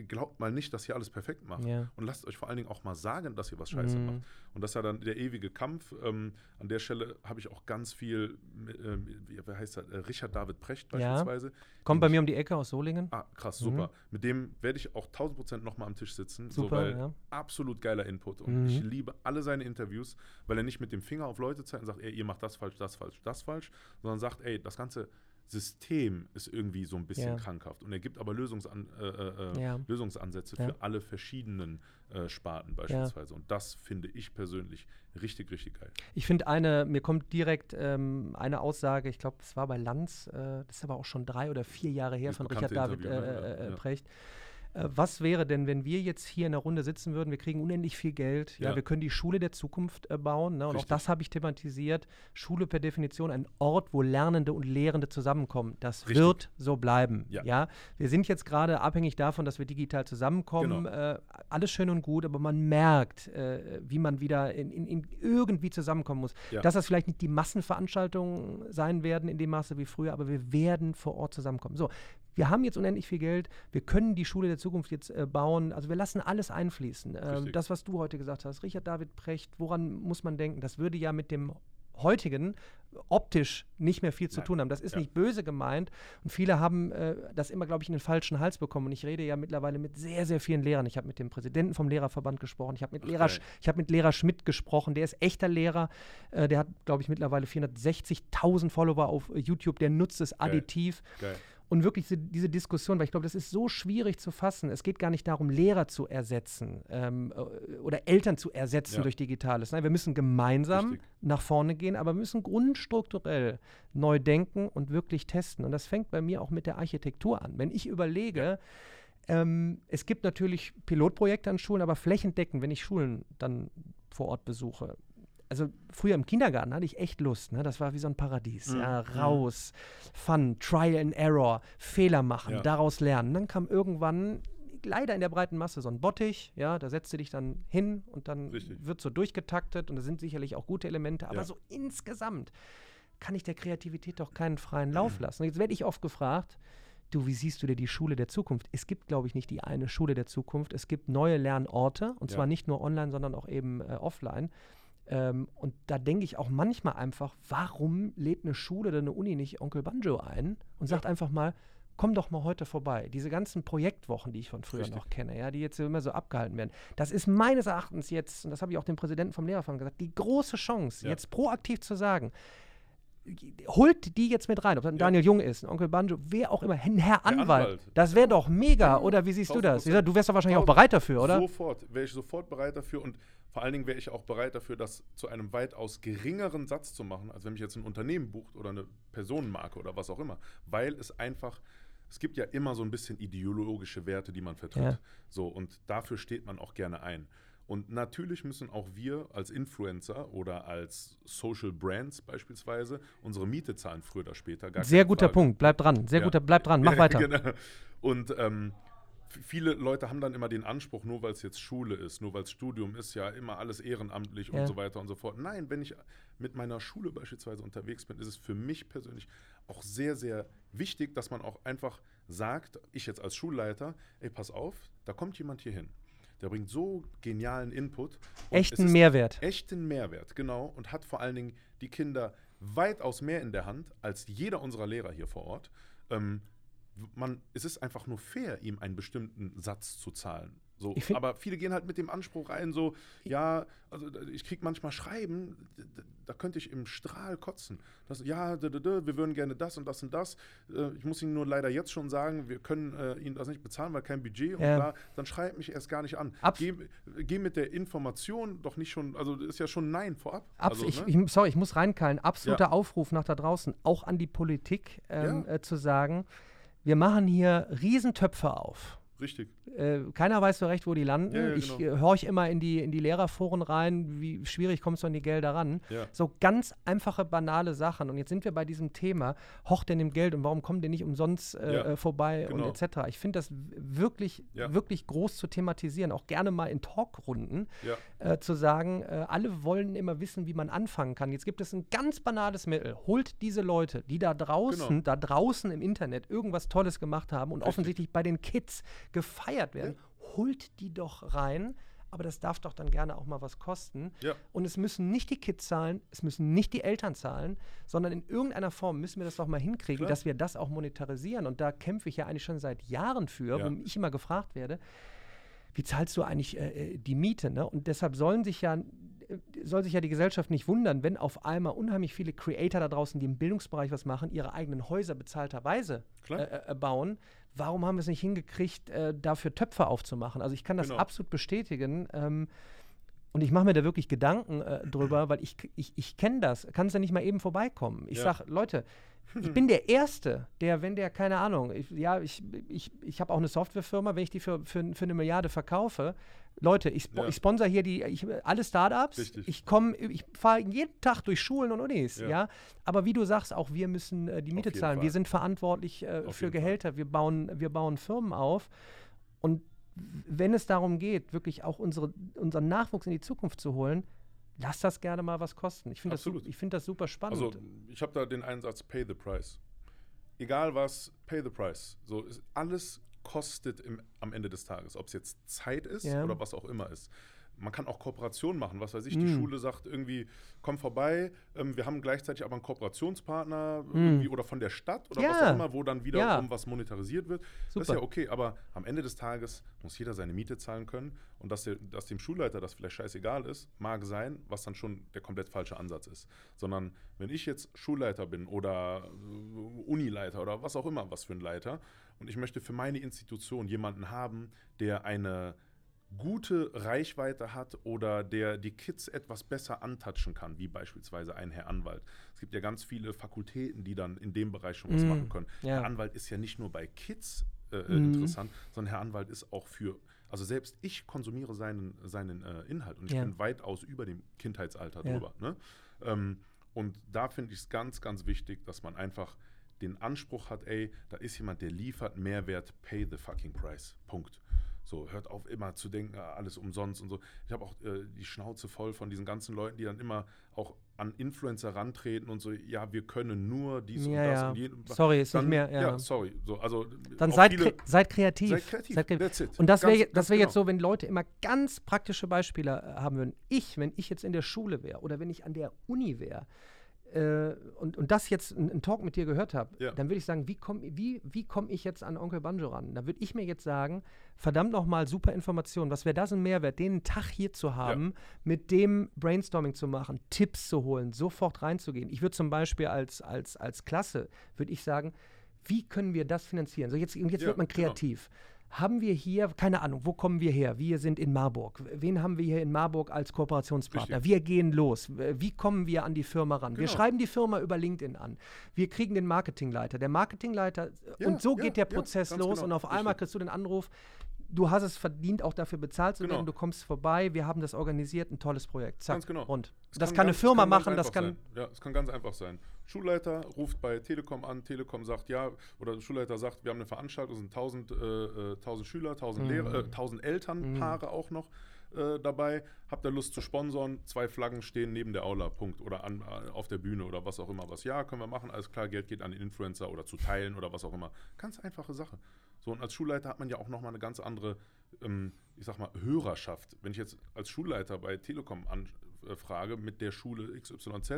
glaubt mal nicht, dass ihr alles perfekt macht. Ja. Und lasst euch vor allen Dingen auch mal sagen, dass ihr was scheiße mhm. macht. Und das ist ja dann der ewige Kampf. Ähm, an der Stelle habe ich auch ganz viel, äh, wie, wie heißt er, äh, Richard David Precht beispielsweise. Ja. Kommt bei mir um die Ecke aus Solingen. Ah, krass, super. Mhm. Mit dem werde ich auch 1000 Prozent nochmal am Tisch sitzen. Super, so, weil ja. absolut geiler Input. Und mhm. ich liebe alle seine Interviews, weil er nicht mit dem Finger auf Leute zeigt und sagt, ey, ihr macht das falsch, das falsch, das falsch, sondern sagt, ey, das Ganze System ist irgendwie so ein bisschen ja. krankhaft und er gibt aber Lösungsan äh, äh, äh ja. Lösungsansätze ja. für alle verschiedenen äh, Sparten beispielsweise. Und das finde ich persönlich richtig, richtig geil. Ich finde eine, mir kommt direkt ähm, eine Aussage, ich glaube, es war bei Lanz, äh, das ist aber auch schon drei oder vier Jahre her von Richard David ne? äh, Precht. Äh, was wäre denn, wenn wir jetzt hier in der Runde sitzen würden? Wir kriegen unendlich viel Geld. Ja, ja wir können die Schule der Zukunft äh, bauen. Ne? Und Richtig. auch das habe ich thematisiert. Schule per Definition ein Ort, wo Lernende und Lehrende zusammenkommen. Das Richtig. wird so bleiben. Ja. ja. Wir sind jetzt gerade abhängig davon, dass wir digital zusammenkommen. Genau. Äh, alles schön und gut, aber man merkt, äh, wie man wieder in, in, in irgendwie zusammenkommen muss. Ja. Dass das vielleicht nicht die Massenveranstaltungen sein werden in dem Maße wie früher, aber wir werden vor Ort zusammenkommen. So, wir haben jetzt unendlich viel Geld, wir können die Schule der Zukunft jetzt äh, bauen. Also wir lassen alles einfließen. Ähm, das, was du heute gesagt hast, Richard David Precht, woran muss man denken? Das würde ja mit dem heutigen optisch nicht mehr viel zu Nein. tun haben. Das ist ja. nicht böse gemeint und viele haben äh, das immer, glaube ich, in den falschen Hals bekommen. Und ich rede ja mittlerweile mit sehr, sehr vielen Lehrern. Ich habe mit dem Präsidenten vom Lehrerverband gesprochen. Ich habe mit, okay. Lehrer, hab mit Lehrer Schmidt gesprochen. Der ist echter Lehrer. Äh, der hat, glaube ich, mittlerweile 460.000 Follower auf YouTube. Der nutzt es additiv. Geil. Und wirklich diese, diese, Diskussion, weil ich glaube, das ist so schwierig zu fassen. Es geht gar nicht darum, Lehrer zu ersetzen ähm, äh, oder Eltern zu ersetzen ja. durch Digitales. Nein, wir müssen gemeinsam Richtig. nach vorne gehen, aber wir müssen grundstrukturell neu denken und wirklich testen. Und das fängt bei mir auch mit der Architektur an. Wenn ich überlege, ähm, es gibt natürlich Pilotprojekte an Schulen, aber flächendeckend, wenn ich Schulen dann vor Ort besuche, also früher im Kindergarten hatte ich echt Lust, ne? Das war wie so ein Paradies. Mhm. Ja, raus, Fun, Trial and Error, Fehler machen, ja. daraus lernen. Dann kam irgendwann leider in der breiten Masse so einen Bottich, ja, da setzt du dich dann hin und dann Richtig. wird so durchgetaktet und da sind sicherlich auch gute Elemente, aber Ja. so insgesamt kann ich der Kreativität doch keinen freien Lauf lassen. Und jetzt werde ich oft gefragt, du, wie siehst du dir die Schule der Zukunft? Es gibt, glaube ich, nicht die eine Schule der Zukunft. Es gibt neue Lernorte und Ja. zwar nicht nur online, sondern auch eben äh, offline. Ähm, und da denke ich auch manchmal einfach, warum lädt eine Schule oder eine Uni nicht Onkel Banjo ein und sagt einfach mal, komm doch mal heute vorbei. Diese ganzen Projektwochen, die ich von früher Richtig. noch kenne, ja, die jetzt immer so abgehalten werden. Das ist meines Erachtens jetzt, und das habe ich auch dem Präsidenten vom Lehrerverband gesagt, die große Chance, Ja. jetzt proaktiv zu sagen, holt die jetzt mit rein, ob das ein Ja. Daniel Jung ist, ein Onkel Banjo, wer auch immer, ein Herr Anwalt. Anwalt. Das wäre doch mega, oder wie siehst du 1000%. das? Du wärst doch wahrscheinlich auch Tausend- bereit dafür, oder? Sofort, wäre ich sofort bereit dafür und vor allen Dingen wäre ich auch bereit dafür, das zu einem weitaus geringeren Satz zu machen, als wenn mich jetzt ein Unternehmen bucht oder eine Personenmarke oder was auch immer. Weil es einfach, es gibt ja immer so ein bisschen ideologische Werte, die man vertritt. Ja. So, und dafür steht man auch gerne ein. Und natürlich müssen auch wir als Influencer oder als Social Brands beispielsweise unsere Miete zahlen, früher oder später. Gar Sehr guter Frage. Punkt, bleib dran. Sehr Ja. guter, bleib dran, mach weiter. Genau. Und ähm, viele Leute haben dann immer den Anspruch, nur weil es jetzt Schule ist, nur weil es Studium ist, ja immer alles ehrenamtlich Ja. und so weiter und so fort. Nein, wenn ich mit meiner Schule beispielsweise unterwegs bin, ist es für mich persönlich auch sehr, sehr wichtig, dass man auch einfach sagt, ich jetzt als Schulleiter, ey, pass auf, da kommt jemand hier hin. Der bringt so genialen Input. Echten Mehrwert. echten Mehrwert, genau, und hat vor allen Dingen die Kinder weitaus mehr in der Hand als jeder unserer Lehrer hier vor Ort. Ähm, man, es ist einfach nur fair, ihm einen bestimmten Satz zu zahlen. So, find- aber viele gehen halt mit dem Anspruch rein, so, ja, also ich kriege manchmal Schreiben, da könnte ich im Strahl kotzen. Das, ja, d- d- d- wir würden gerne das und das und das. Äh, Ich muss Ihnen nur leider jetzt schon sagen, wir können äh, Ihnen das nicht bezahlen, weil kein Budget und Ja. bla. Dann schreibt mich erst gar nicht an. Abs- Geh, geh mit der Information doch nicht schon, also ist ja schon Nein vorab. Abs also, ich, ne? ich, sorry, ich muss reinkeilen. Absoluter Ja. Aufruf nach da draußen, auch an die Politik, ähm, Ja. äh, zu sagen, wir machen hier Riesentöpfe auf. Richtig. Äh, keiner weiß so recht, wo die landen. Ja, ja, ich genau. äh, horch immer in die, in die Lehrerforen rein, wie schwierig kommst du an die Gelder ran. Ja. So ganz einfache, banale Sachen. Und jetzt sind wir bei diesem Thema, hoch denn im Geld und warum kommen die nicht umsonst äh, vorbei genau. und etc. Ich finde das wirklich, wirklich groß zu thematisieren, auch gerne mal in Talkrunden äh, zu sagen, äh, alle wollen immer wissen, wie man anfangen kann. Jetzt gibt es ein ganz banales Mittel. Holt diese Leute, die da draußen, Genau. da draußen im Internet irgendwas Tolles gemacht haben und Richtig. offensichtlich bei den Kids gefeiert werden, holt die doch rein. Aber das darf doch dann gerne auch mal was kosten. Ja. Und es müssen nicht die Kids zahlen, es müssen nicht die Eltern zahlen, sondern in irgendeiner Form müssen wir das doch mal hinkriegen, Klar. dass wir das auch monetarisieren. Und da kämpfe ich ja eigentlich schon seit Jahren für, Ja. wo ich immer gefragt werde, wie zahlst du eigentlich äh, äh, die Miete? Ne? Und deshalb sollen sich ja, äh, soll sich ja die Gesellschaft nicht wundern, wenn auf einmal unheimlich viele Creator da draußen, die im Bildungsbereich was machen, ihre eigenen Häuser bezahlterweise äh, äh, bauen. Warum haben wir es nicht hingekriegt, äh, dafür Töpfe aufzumachen? Also ich kann das Genau. absolut bestätigen. Ähm, und ich mache mir da wirklich Gedanken äh, drüber, weil ich, ich, ich kenne das. Kann es ja nicht mal eben vorbeikommen. Ich Ja. sage, Leute, ich bin der Erste, der, wenn der, keine Ahnung, ich, ja, ich, ich, ich habe auch eine Softwarefirma, wenn ich die für, für, für eine Milliarde verkaufe, Leute, ich, spo Ja. ich sponsor hier die, ich, alle Startups, Richtig. ich komme, ich fahre jeden Tag durch Schulen und Unis, ja. Ja. Aber wie du sagst, auch wir müssen äh, die Miete zahlen. Wir Fall. sind verantwortlich äh, für Fall. Gehälter, wir bauen, wir bauen Firmen auf. Und wenn es darum geht, wirklich auch unsere, unseren Nachwuchs in die Zukunft zu holen, lass das gerne mal was kosten. Ich finde das, ich find das super spannend. Also ich habe da den Einsatz Pay the Price. Egal was, Pay the Price. So alles kostet im, am Ende des Tages, ob es jetzt Zeit ist Ja. oder was auch immer ist. Man kann auch Kooperationen machen, was weiß ich. Die Mm. Schule sagt irgendwie, komm vorbei. Ähm, wir haben gleichzeitig aber einen Kooperationspartner Mm. oder von der Stadt oder was Ja. auch immer, wo dann wiederum Ja. was monetarisiert wird. Das Super. ist ja okay, aber am Ende des Tages muss jeder seine Miete zahlen können und dass, der, dass dem Schulleiter das vielleicht scheißegal ist, mag sein, was dann schon der komplett falsche Ansatz ist. Sondern wenn ich jetzt Schulleiter bin oder äh, Unileiter oder was auch immer, was für ein Leiter, und ich möchte für meine Institution jemanden haben, der eine gute Reichweite hat oder der die Kids etwas besser antatschen kann, wie beispielsweise ein Herr Anwalt. Es gibt ja ganz viele Fakultäten, die dann in dem Bereich schon was Mm, machen können. ja. Herr Anwalt ist ja nicht nur bei Kids äh, äh, Mhm. interessant, sondern Herr Anwalt ist auch für, also selbst ich konsumiere seinen, seinen äh, Inhalt und ich Ja. bin weitaus über dem Kindheitsalter Ja. drüber. Ne? Ähm, und da finde ich es ganz, ganz wichtig, dass man einfach den Anspruch hat, ey, da ist jemand, der liefert Mehrwert, pay the fucking price. Punkt. So, hört auf immer zu denken, ah, alles umsonst und so. Ich habe auch äh, die Schnauze voll von diesen ganzen Leuten, die dann immer auch an Influencer rantreten und so, ja, wir können nur dies Ja, und das ja. und jenes. Sorry, ist dann, nicht mehr. Ja. sorry. So, also Dann seid, viele- kre seid kreativ. Seid kreativ. Seid kreativ. Und das wäre das wär jetzt genau. so, wenn Leute immer ganz praktische Beispiele äh, haben würden. Ich, wenn ich jetzt in der Schule wäre oder wenn ich an der Uni wäre äh, und, und das jetzt einen Talk mit dir gehört habe, Ja. dann würde ich sagen, wie komme wie, wie komm ich jetzt an Onkel Banjo ran? Da würde ich mir jetzt sagen, verdammt nochmal, super Information. Was wäre das ein Mehrwert, den Tag hier zu haben, mit dem Brainstorming zu machen, Tipps zu holen, sofort reinzugehen. Ich würde zum Beispiel als, als, als Klasse, würde ich sagen, wie können wir das finanzieren? So jetzt, und jetzt Ja, wird man genau. Haben wir hier, keine Ahnung, wo kommen wir her? Wir sind in Marburg. Wen haben wir hier in Marburg als Kooperationspartner? Richtig. Wir gehen los. Wie kommen wir an die Firma ran? Wir Genau. schreiben die Firma über LinkedIn an. Wir kriegen den Marketingleiter. Der Marketingleiter, Ja, und so ja, geht der ja, Prozess ganz los genau. und auf einmal Richtig. kriegst du den Anruf, du hast es verdient, auch dafür bezahlt zu Genau. werden, du kommst vorbei, wir haben das organisiert, ein tolles Projekt. Zack, Ganz genau. rund. Es Das kann, eine ganz- es Firma kann machen, das kann. Sein. Ja, es kann ganz einfach sein. Schulleiter ruft bei Telekom an, Telekom sagt ja, oder der Schulleiter sagt, wir haben eine Veranstaltung, es sind 1000, äh, äh, 1000 Schüler, 1000 Mhm. Lehrer, äh, 1000 Elternpaare auch noch äh, dabei. Habt ihr Lust zu sponsoren? Zwei Flaggen stehen neben der Aula, Punkt. Oder an, äh, auf der Bühne oder was auch immer was. Ja, können wir machen, alles klar, Geld geht an den Influencer oder zu teilen oder was auch immer. Ganz einfache Sache. So, und als Schulleiter hat man ja auch nochmal eine ganz andere, ähm, ich sag mal, Hörerschaft. Wenn ich jetzt als Schulleiter bei Telekom anfrage mit der Schule XYZ,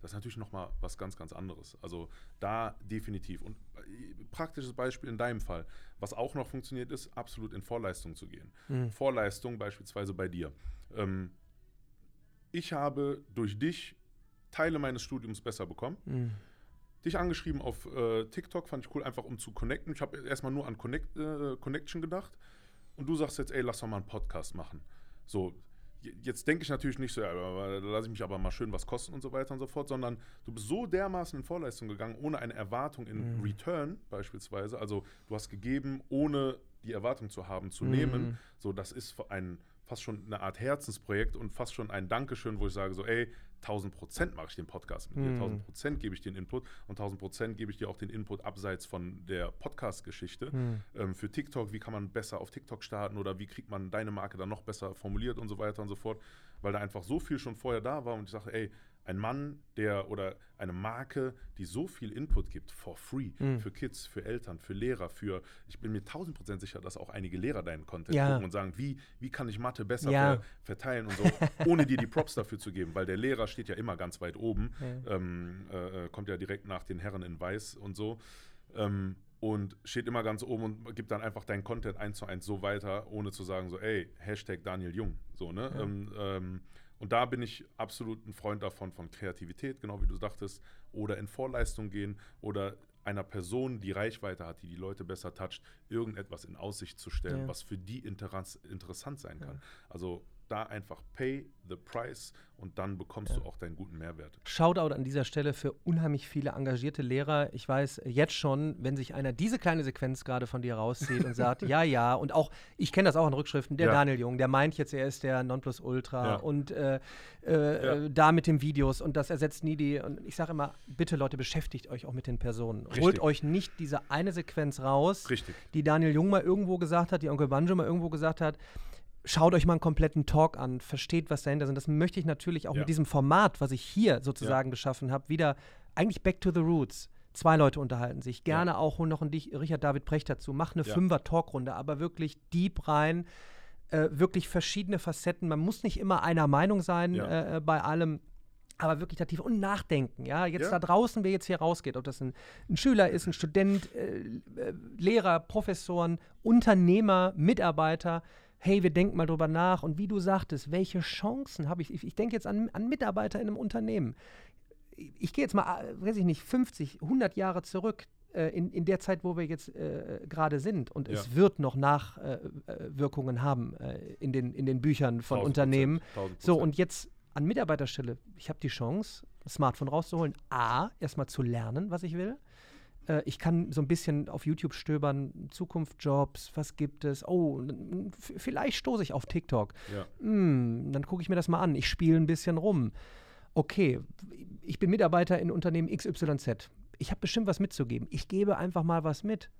das ist natürlich nochmal was ganz, ganz anderes. Also da definitiv. Und äh, praktisches Beispiel in deinem Fall, was auch noch funktioniert, ist, absolut in Vorleistung zu gehen. Mhm. Vorleistung beispielsweise bei dir. Ähm, ich habe durch dich Teile meines Studiums besser bekommen Mhm. dich angeschrieben auf äh, TikTok, fand ich cool, einfach um zu connecten. Ich habe erstmal nur an Connect, äh, Connection gedacht. Und du sagst jetzt, ey, lass doch mal einen Podcast machen. So, jetzt denke ich natürlich nicht so, ja, aber da lasse ich mich aber mal schön was kosten und so weiter und so fort, sondern du bist so dermaßen in Vorleistung gegangen, ohne eine Erwartung in Mhm. Return beispielsweise. Also du hast gegeben, ohne die Erwartung zu haben, zu Mhm. nehmen. So, das ist ein fast schon eine Art Herzensprojekt und fast schon ein Dankeschön, wo ich sage so, ey, 1000 Prozent mache ich den Podcast mit dir, Mhm. 1000 Prozent gebe ich den Input und 1000 Prozent gebe ich dir auch den Input abseits von der Podcast-Geschichte. Mhm. Ähm, für TikTok, wie kann man besser auf TikTok starten oder wie kriegt man deine Marke dann noch besser formuliert und so weiter und so fort, weil da einfach so viel schon vorher da war und ich sage, ey, ein Mann, der oder eine Marke, die so viel Input gibt, for free, Mhm. für Kids, für Eltern, für Lehrer, für, ich bin mir 1000 Prozent sicher, dass auch einige Lehrer deinen Content Ja. gucken und sagen, wie, wie kann ich Mathe besser Ja. ver verteilen und so, ohne dir die Props dafür zu geben, weil der Lehrer steht ja immer ganz weit oben, Ja. ähm, äh, äh, kommt ja direkt nach den Herren in Weiß und so. Ähm, und steht immer ganz oben und gibt dann einfach deinen Content eins zu eins so weiter, ohne zu sagen, so, ey, Hashtag Daniel Jung. So, ne? Ähm, ähm, und da bin ich absolut ein Freund davon, von Kreativität, genau wie du sagtest, oder in Vorleistung gehen oder einer Person, die Reichweite hat, die die Leute besser toucht, irgendetwas in Aussicht zu stellen, Ja. was für die interess interessant sein Ja. kann. Also da einfach pay the price und dann bekommst Ja. du auch deinen guten Mehrwert. Shoutout an dieser Stelle für unheimlich viele engagierte Lehrer. Ich weiß jetzt schon, wenn sich einer diese kleine Sequenz gerade von dir rauszieht und sagt, ja, ja, und auch, ich kenne das auch in Rückschriften, der Ja. Daniel Jung, der meint jetzt, er ist der Nonplusultra Ja. und äh, äh, da mit den Videos und das ersetzt nie die. Und ich sage immer, bitte Leute, beschäftigt euch auch mit den Personen. Holt Richtig. euch nicht diese eine Sequenz raus, Richtig. die Daniel Jung mal irgendwo gesagt hat, die Onkel Banjo mal irgendwo gesagt hat. Schaut euch mal einen kompletten Talk an, versteht, was dahinter sind. Das möchte ich natürlich auch Ja. mit diesem Format, was ich hier sozusagen geschaffen habe, wieder eigentlich back to the roots. Zwei Leute unterhalten sich. Gerne auch hol noch einen Richard David Precht dazu. Mach eine Ja. Fünfer-Talkrunde, aber wirklich deep rein. Äh, wirklich verschiedene Facetten. Man muss nicht immer einer Meinung sein Ja. äh, bei allem. Aber wirklich da tief und nachdenken, ja. Jetzt Ja. da draußen, wer jetzt hier rausgeht, ob das ein, ein Schüler ist, ein Student, äh, äh, Lehrer, Professoren, Unternehmer, Mitarbeiter, hey, wir denken mal drüber nach. Und wie du sagtest, welche Chancen habe ich? Ich, ich denke jetzt an, an Mitarbeiter in einem Unternehmen. Ich gehe jetzt mal, äh, weiß ich nicht, 50, 100 Jahre zurück äh, in, in der Zeit, wo wir jetzt äh, gerade sind. Und es Ja. wird noch Nachwirkungen haben äh, in, den, in den Büchern von 1000%, Unternehmen. 1000%. So, und jetzt an Mitarbeiterstelle, ich habe die Chance, Smartphone rauszuholen, A, erstmal zu lernen, was ich will. Äh, ich kann so ein bisschen auf YouTube stöbern, Zukunftsjobs, was gibt es? Oh, vielleicht stoße ich auf TikTok. ja. Hm, dann gucke ich mir das mal an. Ich spiele ein bisschen rum. Okay, ich bin Mitarbeiter in Unternehmen XYZ. Ich habe bestimmt was mitzugeben. Ich gebe einfach mal was mit.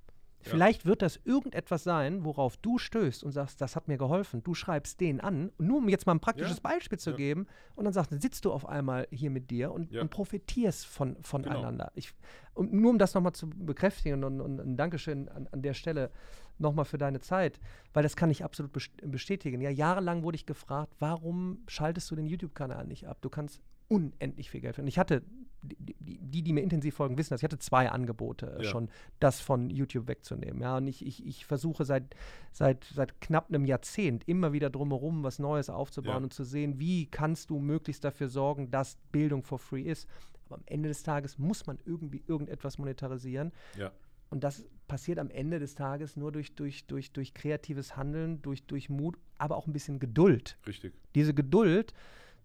Ja. Vielleicht wird das irgendetwas sein, worauf du stößt und sagst, das hat mir geholfen. Du schreibst den an, nur um jetzt mal ein praktisches ja. Beispiel zu geben, und dann sagst, dann sitzt du auf einmal hier mit dir und, und profitierst von, voneinander. Genau. Ich, und nur um das nochmal zu bekräftigen und, und ein Dankeschön an, an der Stelle nochmal für deine Zeit, weil das kann ich absolut bestätigen. Ja, jahrelang wurde ich gefragt, warum schaltest du den YouTube-Kanal nicht ab? Du kannst unendlich viel Geld verdienen. Ich hatte, die, die, die, mir intensiv folgen, wissen das, ich hatte zwei Angebote ja. schon, das von YouTube wegzunehmen. Ja, und ich, ich, ich versuche seit, seit, seit knapp einem Jahrzehnt immer wieder drumherum was Neues aufzubauen ja. und zu sehen, wie kannst du möglichst dafür sorgen, dass Bildung for free ist. Aber am Ende des Tages muss man irgendwie irgendetwas monetarisieren. Ja. Und das passiert am Ende des Tages nur durch, durch, durch, durch kreatives Handeln, durch, durch Mut, aber auch ein bisschen Geduld. Richtig. Diese Geduld,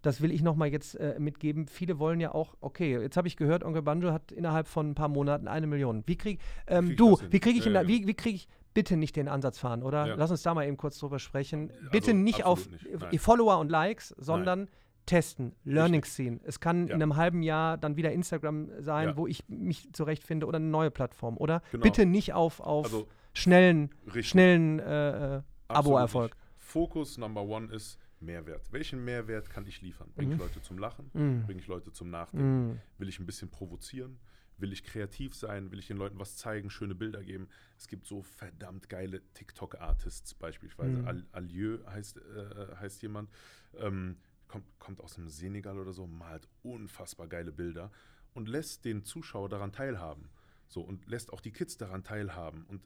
das will ich nochmal jetzt äh, mitgeben. Viele wollen ja auch, okay, jetzt habe ich gehört, Onkel Banjo hat innerhalb von ein paar Monaten eine Million. Wie krieg, ähm, krieg du, wie kriege ich, ja, ja. wie, wie krieg ich bitte nicht den Ansatz fahren, oder? Ja. Lass uns da mal eben kurz drüber sprechen. Also bitte nicht auf nicht. Follower und Likes, sondern Nein testen, Learning ziehen. Es kann in einem halben Jahr dann wieder Instagram sein, wo ich mich zurechtfinde oder eine neue Plattform. Oder genau. bitte nicht auf, auf also, schnellen, schnellen äh, äh Abo-Erfolg. Fokus Number One ist Mehrwert. Welchen Mehrwert kann ich liefern? Bringe ich mhm. Leute zum Lachen? Mhm. Bringe ich Leute zum Nachdenken? Mhm. Will ich ein bisschen provozieren? Will ich kreativ sein? Will ich den Leuten was zeigen, schöne Bilder geben? Es gibt so verdammt geile TikTok-Artists, beispielsweise. Mhm. Alieu heißt, äh, heißt jemand. Ähm, kommt, kommt aus dem Senegal oder so, malt unfassbar geile Bilder und lässt den Zuschauer daran teilhaben. So, und lässt auch die Kids daran teilhaben und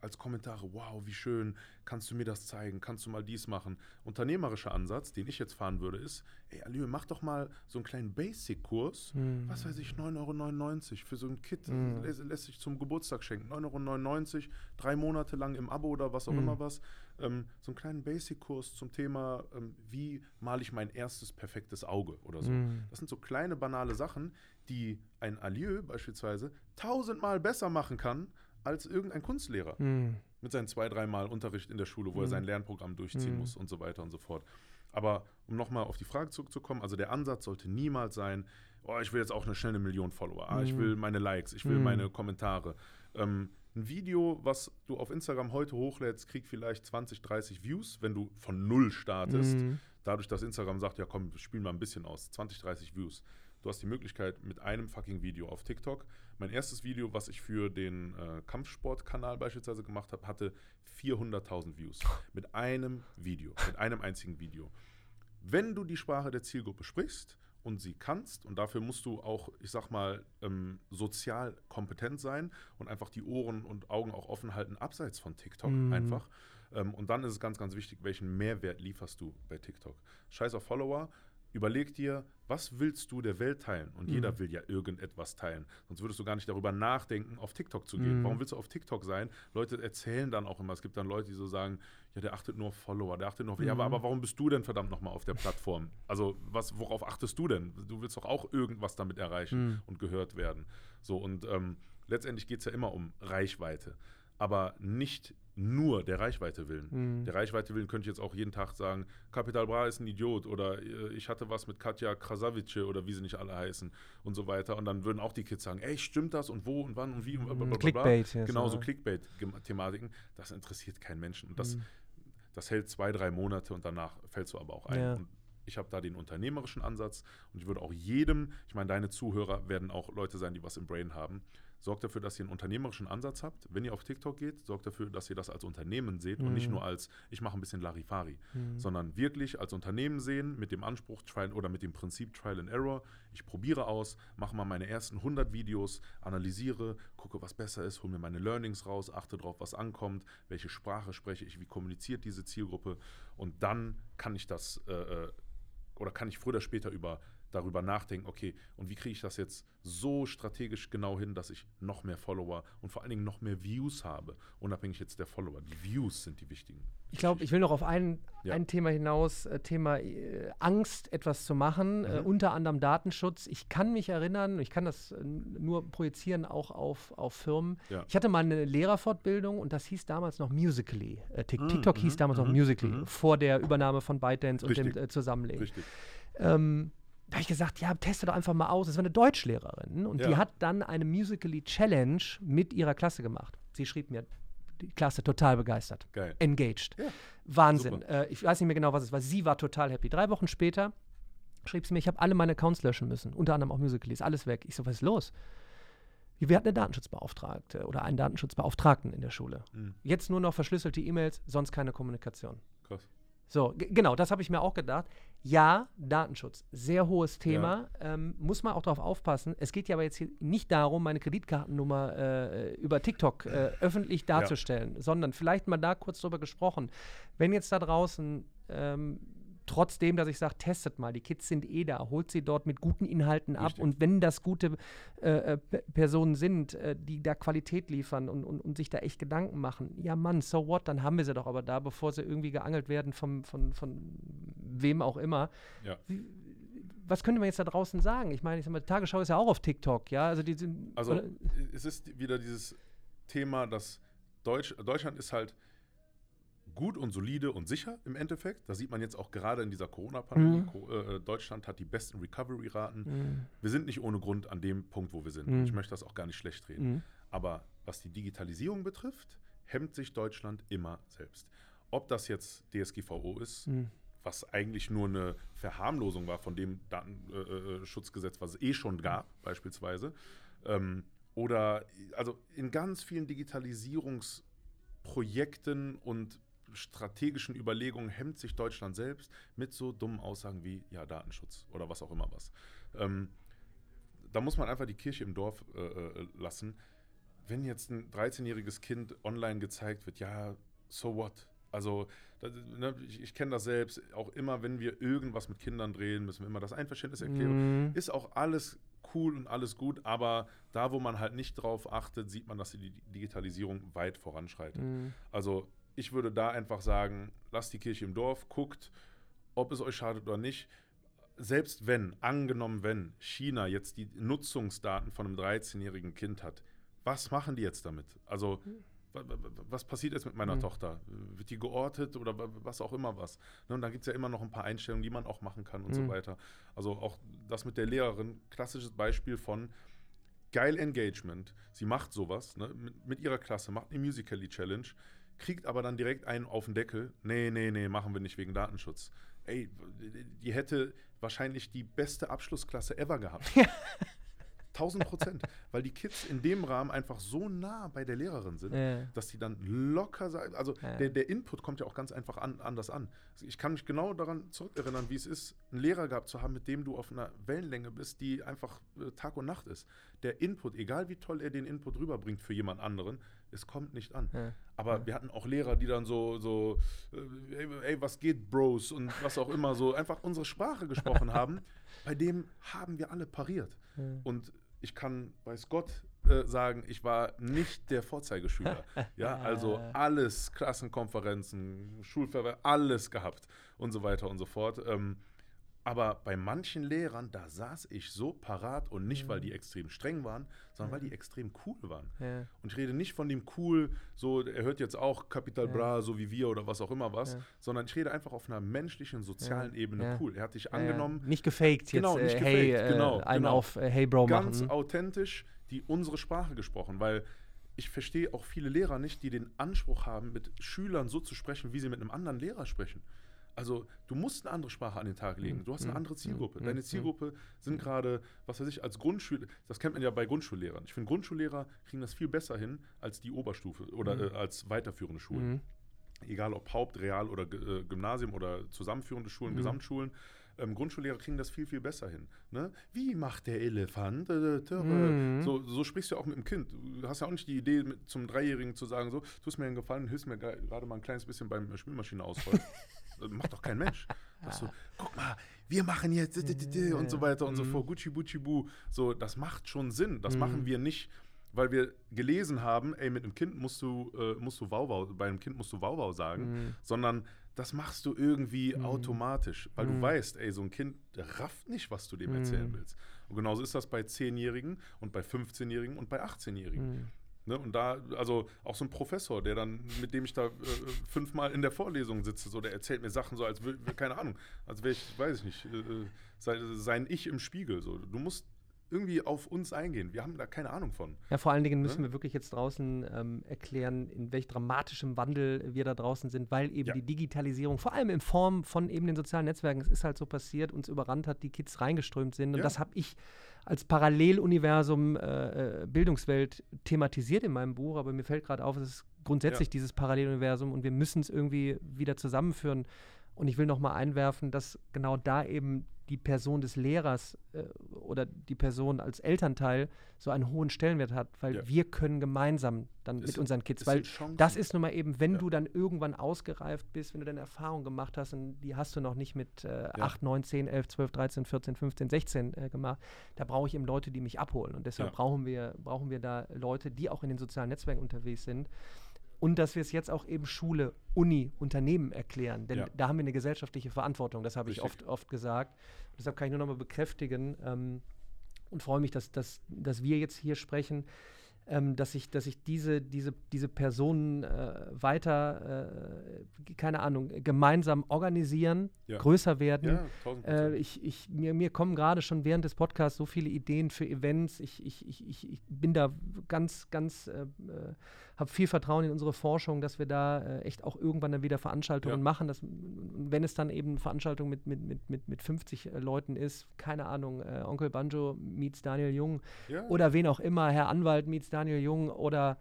als Kommentare, wow, wie schön, kannst du mir das zeigen, kannst du mal dies machen. Unternehmerischer Ansatz, den ich jetzt fahren würde, ist, ey, Alieu, mach doch mal so einen kleinen Basic-Kurs, mhm. was weiß ich, 9,99 Euro für so ein Kit, mhm. lässt, lässt, sich zum Geburtstag schenken, 9,99 Euro, drei Monate lang im Abo oder was auch mhm. immer was ähm, so einen kleinen Basic-Kurs zum Thema, ähm, wie male ich mein erstes perfektes Auge oder so. Mm. Das sind so kleine, banale Sachen, die ein Alieu beispielsweise tausendmal besser machen kann als irgendein Kunstlehrer. Mm. Mit seinen zwei, dreimal Unterricht in der Schule, wo mm. er sein Lernprogramm durchziehen mm. muss und so weiter und so fort. Aber um nochmal auf die Frage zurückzukommen, also der Ansatz sollte niemals sein, oh, ich will jetzt auch eine schnelle Million Follower, ah, ich mm. will meine Likes, ich will meine Kommentare. Ähm, ein Video, was du auf Instagram heute hochlädst, kriegt vielleicht 20, 30 Views, wenn du von null startest. Mhm. Dadurch, dass Instagram sagt, ja komm, spiel mal ein bisschen aus. 20, 30 Views. Du hast die Möglichkeit mit einem fucking Video auf TikTok. Mein erstes Video, was ich für den äh, Kampfsportkanal beispielsweise gemacht habe, hatte 400.000 Views. Mit einem Video, mit einem einzigen Video. Wenn du die Sprache der Zielgruppe sprichst und sie kannst. Und dafür musst du auch, ich sag mal, ähm, sozial kompetent sein und einfach die Ohren und Augen auch offen halten, abseits von TikTok mhm. einfach. Ähm, und dann ist es ganz, ganz wichtig, welchen Mehrwert lieferst du bei TikTok. Scheiß auf Follower, Überleg dir, was willst du der Welt teilen? Und mhm. jeder will ja irgendetwas teilen. Sonst würdest du gar nicht darüber nachdenken, auf TikTok zu gehen. Mhm. Warum willst du auf TikTok sein? Leute erzählen dann auch immer. Es gibt dann Leute, die so sagen, ja, der achtet nur auf Follower, der achtet nur auf. Mhm. Ja, aber, aber, warum bist du denn verdammt nochmal auf der Plattform? Also, was, worauf achtest du denn? Du willst doch auch irgendwas damit erreichen mhm. und gehört werden. So, und ähm, letztendlich geht es ja immer um Reichweite. Aber nicht nur der Reichweite willen. Mhm. Der Reichweite willen könnte ich jetzt auch jeden Tag sagen, Kapital Bra ist ein Idiot oder äh, ich hatte was mit Katja Krasavice oder wie sie nicht alle heißen und so weiter. Und dann würden auch die Kids sagen, ey, stimmt das und wo und wann und wie und blablabla. Clickbait. Genau, so Clickbait-Thematiken. Das interessiert keinen Menschen. Und das, mhm. das hält zwei, drei Monate und danach fällst du aber auch ein. Ja. Und ich habe da den unternehmerischen Ansatz und ich würde auch jedem, ich meine, deine Zuhörer werden auch Leute sein, die was im Brain haben, Sorgt dafür, dass ihr einen unternehmerischen Ansatz habt. Wenn ihr auf TikTok geht, sorgt dafür, dass ihr das als Unternehmen seht mhm. und nicht mhm. nur als, ich mache ein bisschen Larifari, mhm. sondern wirklich als Unternehmen sehen mit dem Anspruch Trial oder mit dem Prinzip Trial and Error. Ich probiere aus, mache mal meine ersten 100 Videos, analysiere, gucke, was besser ist, hole mir meine Learnings raus, achte darauf, was ankommt, welche Sprache spreche ich, wie kommuniziert diese Zielgruppe und dann kann ich das äh, äh oder kann ich früher oder später über darüber nachdenken, okay, und wie kriege ich das jetzt so strategisch genau hin, dass ich noch mehr Follower und vor allen Dingen noch mehr Views habe, unabhängig jetzt der Follower. Die Views sind die wichtigen. Ich glaube, ich will noch auf ein, ja. ein Thema hinaus, äh, Thema äh, Angst, etwas zu machen, äh, mhm. äh, unter anderem Datenschutz. Ich kann mich erinnern, ich kann das äh, nur projizieren auch auf, auf Firmen. Ja. Ich hatte mal eine Lehrerfortbildung und das hieß damals noch Musically. Mhm. TikTok mhm. hieß damals mhm. noch Musically, mhm. vor der Übernahme von ByteDance und dem Zusammenlegen. Richtig. Ähm, da habe ich gesagt, ja, teste doch einfach mal aus. Das war eine Deutschlehrerin und ja. die hat dann eine Musically Challenge mit ihrer Klasse gemacht. Sie schrieb mir die Klasse total begeistert. Geil. Engaged. Ja, Wahnsinn. Äh, ich weiß nicht mehr genau, was es war. Sie war total happy. Drei Wochen später schrieb sie mir, ich habe alle meine Accounts löschen müssen, unter anderem auch Musical.ly, alles weg. Ich so, was ist los? Wir hatten eine Datenschutzbeauftragte oder einen Datenschutzbeauftragten in der Schule. Mhm. Jetzt nur noch verschlüsselte E-Mails, sonst keine Kommunikation. Krass. So, genau, das habe ich mir auch gedacht. Ja, Datenschutz, sehr hohes Thema. Ähm, muss man auch darauf aufpassen. Es geht ja aber jetzt hier nicht darum, meine Kreditkartennummer äh, über TikTok äh, öffentlich darzustellen, sondern vielleicht mal da kurz drüber gesprochen. Wenn jetzt da draußen, ähm, trotzdem, dass ich sage, testet mal, die Kids sind eh da, holt sie dort mit guten Inhalten ab Richtig. und wenn das gute äh, äh, Personen sind, äh, die da Qualität liefern und, und, und sich da echt Gedanken machen, ja Mann, so what, dann haben wir sie doch aber da, bevor sie irgendwie geangelt werden vom, von, von wem auch immer. Ja. Was könnte man jetzt da draußen sagen? Ich meine, ich sag mal, Tagesschau ist ja auch auf TikTok, ja, also die sind, Also oder- es ist wieder dieses Thema, dass Deutsch, Deutschland ist halt gut und solide und sicher im Endeffekt. Das sieht man jetzt auch gerade in dieser Corona-Pandemie. Mhm. Co- äh, Deutschland hat die besten Recovery-Raten. Mhm. Wir sind nicht ohne Grund an dem Punkt, wo wir sind. Mhm. Ich möchte das auch gar nicht schlecht reden. Mhm. Aber was die Digitalisierung betrifft, hemmt sich Deutschland immer selbst. Ob das jetzt DSGVO ist, Mhm. was eigentlich nur eine Verharmlosung war von dem Datenschutzgesetz, was es eh schon gab, beispielsweise. Ähm, oder also in ganz vielen Digitalisierungsprojekten und strategischen Überlegungen hemmt sich Deutschland selbst mit so dummen Aussagen wie ja, Datenschutz oder was auch immer was. Ähm, da muss man einfach die Kirche im Dorf äh, äh, lassen. Wenn jetzt ein 13-jähriges Kind online gezeigt wird, ja, so what? Also, das, ne, ich, ich kenne das selbst, auch immer, wenn wir irgendwas mit Kindern drehen, müssen wir immer das Einverständnis erklären. Mhm. Ist auch alles cool und alles gut, aber da, wo man halt nicht drauf achtet, sieht man, dass die Digitalisierung weit voranschreitet. Mhm. Also ich würde da einfach sagen, lasst die Kirche im Dorf, guckt, ob es euch schadet oder nicht. Selbst wenn, angenommen wenn, China jetzt die Nutzungsdaten von einem 13-jährigen Kind hat, was machen die jetzt damit? Also wa- was passiert jetzt mit meiner Mhm. Tochter? Wird die geortet oder wa- was auch immer was? Ne, und dann gibt es ja immer noch ein paar Einstellungen, die man auch machen kann und Mhm. so weiter. Also auch das mit der Lehrerin, klassisches Beispiel von geil Engagement. Sie macht sowas ne, mit, mit ihrer Klasse, macht eine Musical.ly Challenge, kriegt aber dann direkt einen auf den Deckel. Nee, nee, nee, machen wir nicht wegen Datenschutz. Ey, die hätte wahrscheinlich die beste Abschlussklasse ever gehabt. 1000 Prozent. Weil die Kids in dem Rahmen einfach so nah bei der Lehrerin sind, Ja. dass die dann locker sein. Also Ja. der, der Input kommt ja auch ganz einfach an, anders an. Ich kann mich genau daran zurückerinnern, wie es ist, einen Lehrer gehabt zu haben, mit dem du auf einer Wellenlänge bist, die einfach äh, Tag und Nacht ist. Der Input, egal wie toll er den Input rüberbringt für jemand anderen, es kommt nicht an. Ja. Aber wir hatten auch Lehrer, die dann so, so äh, ey, ey, was geht, Bros und was auch immer, so einfach unsere Sprache gesprochen haben. Bei dem haben wir alle pariert. Ja. Und ich kann, weiß Gott, äh, sagen, ich war nicht der Vorzeigeschüler. ja, also alles, Klassenkonferenzen, Schulverwehr, alles gehabt und so weiter und so fort. Ähm, aber bei manchen Lehrern, da saß ich so parat und nicht, weil die extrem streng waren, sondern weil die extrem cool waren. Ja. Und ich rede nicht von dem cool, so, er hört jetzt auch Capital Ja. Bra, so wie wir oder was auch immer was, Ja. sondern ich rede einfach auf einer menschlichen, sozialen Ja. Ebene Ja. cool. Er hat dich Ja, angenommen, Nicht gefaked jetzt, Genau, äh, nicht hey, gefaked, äh, genau, einen genau. auf äh, Hey Bro ganz machen. authentisch die unsere Sprache gesprochen, weil ich verstehe auch viele Lehrer nicht, die den Anspruch haben, mit Schülern so zu sprechen, wie sie mit einem anderen Lehrer sprechen. Also du musst eine andere Sprache an den Tag legen. Du hast eine Mhm. andere Zielgruppe. Mhm. Deine. Zielgruppe sind gerade, was weiß ich, als Grundschüler, das kennt man ja bei Grundschullehrern. Ich finde, Grundschullehrer kriegen das viel besser hin als die Oberstufe oder äh, als weiterführende Schulen egal ob Haupt-, Real- oder äh, Gymnasium oder zusammenführende Schulen. Gesamtschulen, ähm, Grundschullehrer kriegen das viel, viel besser hin. Ne? Wie macht der Elefant? Mhm. so, so sprichst du auch mit dem Kind. Du hast ja auch nicht die Idee, mit, zum Dreijährigen zu sagen, so, tust mir einen Gefallen, hilfst mir ge- gerade mal ein kleines bisschen beim Spülmaschine ausrollen. Macht doch kein Mensch. Sagst du, guck mal, wir machen jetzt und so weiter und so Mhm. fort, Gucci Bucci Bu. So, das macht schon Sinn. Das Mhm. machen wir nicht, weil wir gelesen haben, ey, mit einem Kind musst du, äh, musst du Wauwau, bei einem Kind musst du Wauwau sagen, Mhm. sondern das machst du irgendwie automatisch, weil du weißt, ey, so ein Kind rafft nicht, was du dem erzählen willst. Und genauso ist das bei 10-Jährigen und bei 15-Jährigen und bei 18-Jährigen. Ne? Und da, also auch so ein Professor, der dann, mit dem ich da äh, fünfmal in der Vorlesung sitze, so, der erzählt mir Sachen so, als keine Ahnung, als wäre ich, weiß ich nicht, äh, sei, sein Ich im Spiegel. So. Du musst irgendwie auf uns eingehen. Wir haben da keine Ahnung von. Ja, vor allen Dingen müssen ja? wir wirklich jetzt draußen ähm, erklären, in welch dramatischem Wandel wir da draußen sind, weil eben ja. die Digitalisierung, vor allem in Form von eben den sozialen Netzwerken, es ist halt so passiert, uns überrannt hat, die Kids reingeströmt sind. Und ja. das habe ich als Paralleluniversum äh, äh, Bildungswelt thematisiert in meinem Buch, aber mir fällt gerade auf, es ist grundsätzlich dieses Paralleluniversum und wir müssen es irgendwie wieder zusammenführen. Und ich will noch mal einwerfen, dass genau da eben die Person des Lehrers äh, oder die Person als Elternteil so einen hohen Stellenwert hat, weil ja. wir können gemeinsam dann das mit unseren Kids, weil das ist nun mal eben, wenn ja. du dann irgendwann ausgereift bist, wenn du deine Erfahrung gemacht hast und die hast du noch nicht mit äh, ja. 8, 9, 10, 11, 12, 13, 14, 15, 16 äh, gemacht, da brauche ich eben Leute, die mich abholen und deshalb brauchen, wir, brauchen wir da Leute, die auch in den sozialen Netzwerken unterwegs sind und dass wir es jetzt auch eben Schule, Uni, Unternehmen erklären. Denn ja. da haben wir eine gesellschaftliche Verantwortung, das habe ich oft, oft gesagt. Und deshalb kann ich nur noch mal bekräftigen ähm, und freue mich, dass, dass, dass wir jetzt hier sprechen ähm, dass ich, dass ich diese, diese, diese Personen äh, weiter, äh, keine Ahnung, gemeinsam organisieren, ja. größer werden. Ja, äh, ich, ich, mir, mir kommen gerade schon während des Podcasts so viele Ideen für Events. Ich, ich, ich, ich, bin da ganz, ganz, äh, äh habe viel Vertrauen in unsere Forschung, dass wir da äh, echt auch irgendwann dann wieder Veranstaltungen ja. machen. Dass, wenn es dann eben Veranstaltungen mit, mit, mit, mit, mit 50 Leuten ist, keine Ahnung, Onkel Banjo meets Daniel Jung oder wen auch immer, Herr Anwalt meets Daniel Jung oder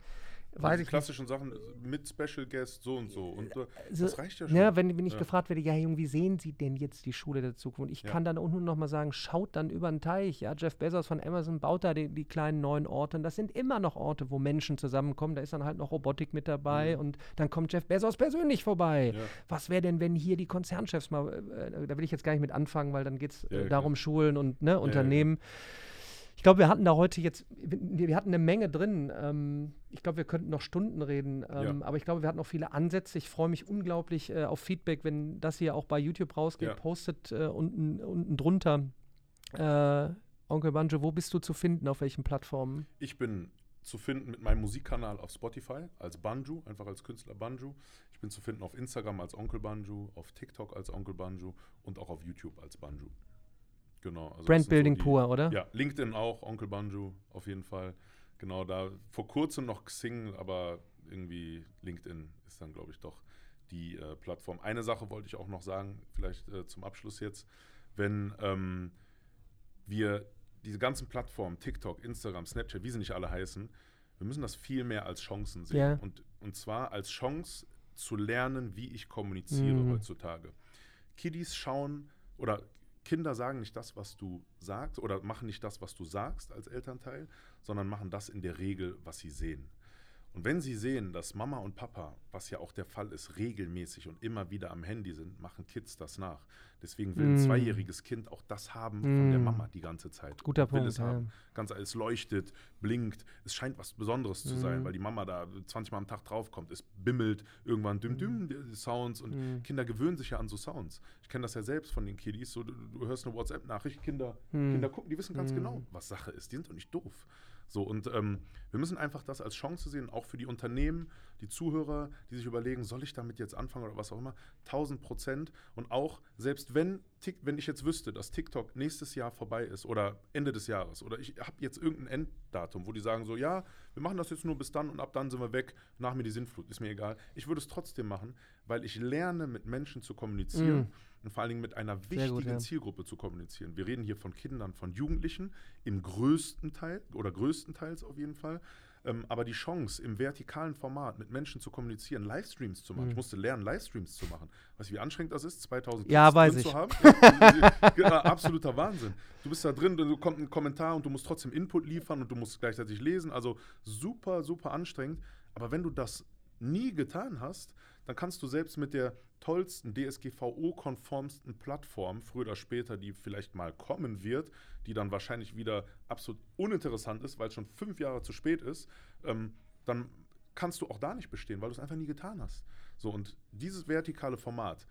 weiß ich klassischen nicht. Sachen mit Special Guest so und so. Und so, also, das reicht ja schon. Ja, wenn, wenn ich ja. gefragt werde, ja, Jung, wie sehen Sie denn jetzt die Schule der Zukunft? Und ich ja. kann dann auch nur noch mal sagen, schaut dann über den Teich. Ja, Jeff Bezos von Amazon baut da die, die, kleinen neuen Orte. Und das sind immer noch Orte, wo Menschen zusammenkommen. Da ist dann halt noch Robotik mit dabei. Mhm. Und dann kommt Jeff Bezos persönlich vorbei. Ja. Was wäre denn, wenn hier die Konzernchefs mal, äh, da will ich jetzt gar nicht mit anfangen, weil dann geht es äh, darum, Schulen und ne, Unternehmen. Ich glaube, wir hatten da heute jetzt, wir, wir hatten eine Menge drin. Ähm, ich glaube, wir könnten noch Stunden reden, ähm, ja. aber ich glaube, wir hatten auch viele Ansätze. Ich freue mich unglaublich äh, auf Feedback, wenn das hier auch bei YouTube rausgeht. Ja. Postet äh, unten, unten drunter. Äh, Onkel Banjo, wo bist du zu finden? Auf welchen Plattformen? Ich bin zu finden mit meinem Musikkanal auf Spotify als Banjo, einfach als Künstler Banjo. Ich bin zu finden auf Instagram als Onkel Banjo, auf TikTok als Onkel Banjo und auch auf YouTube als Banjo. Genau. Also Brandbuilding so pur, oder? Ja, LinkedIn auch, Onkel Banjo auf jeden Fall. Genau, da vor kurzem noch Xing, aber irgendwie LinkedIn ist dann, glaube ich, doch die äh, Plattform. Eine Sache wollte ich auch noch sagen, vielleicht äh, zum Abschluss jetzt. Wenn ähm, wir diese ganzen Plattformen, TikTok, Instagram, Snapchat, wie sie nicht alle heißen, wir müssen das viel mehr als Chancen sehen. Yeah. Und, und zwar als Chance zu lernen, wie ich kommuniziere mm. heutzutage. Kiddies schauen oder Kinder sagen nicht das, was du sagst oder machen nicht das, was du sagst als Elternteil, sondern machen das in der Regel, was sie sehen. Und wenn sie sehen, dass Mama und Papa, was ja auch der Fall ist, regelmäßig und immer wieder am Handy sind, machen Kids das nach. Deswegen will mm. ein zweijähriges Kind auch das haben mm. von der Mama die ganze Zeit. Guter will Punkt. Es haben. Ganz alles leuchtet, blinkt. Es scheint was Besonderes mm. zu sein, weil die Mama da 20 Mal am Tag draufkommt. Es bimmelt irgendwann düm düm mm. die Sounds und mm. Kinder gewöhnen sich ja an so Sounds. Ich kenne das ja selbst von den Kiddies. So, du, du hörst eine WhatsApp-Nachricht, Kinder, mm. Kinder gucken, die wissen ganz genau, was Sache ist. Die sind doch nicht doof. So, und ähm, wir müssen einfach das als Chance sehen, auch für die Unternehmen, die Zuhörer, die sich überlegen, soll ich damit jetzt anfangen oder was auch immer, 1000 Prozent. Und auch, selbst wenn, wenn ich jetzt wüsste, dass TikTok nächstes Jahr vorbei ist oder Ende des Jahres oder ich habe jetzt irgendein Enddatum, wo die sagen so, ja, wir machen das jetzt nur bis dann und ab dann sind wir weg, nach mir die Sinnflut, ist mir egal. Ich würde es trotzdem machen, weil ich lerne, mit Menschen zu kommunizieren. Mm und vor allen Dingen mit einer wichtigen gut, ja. Zielgruppe zu kommunizieren. Wir reden hier von Kindern, von Jugendlichen im größten Teil oder größtenteils auf jeden Fall. Ähm, aber die Chance, im vertikalen Format mit Menschen zu kommunizieren, Livestreams zu machen. Mhm. Ich musste lernen, Livestreams zu machen. Weißt du, wie anstrengend das ist, 2000 ja, weiß ich. zu haben? Ja, ja, absoluter Wahnsinn. Du bist da drin, du kommt ein Kommentar und du musst trotzdem Input liefern und du musst gleichzeitig lesen. Also super, super anstrengend. Aber wenn du das nie getan hast, dann kannst du selbst mit der tollsten, DSGVO-konformsten Plattform, früher oder später, die vielleicht mal kommen wird, die dann wahrscheinlich wieder absolut uninteressant ist, weil es schon fünf Jahre zu spät ist, ähm, dann kannst du auch da nicht bestehen, weil du es einfach nie getan hast. So, und dieses vertikale Format,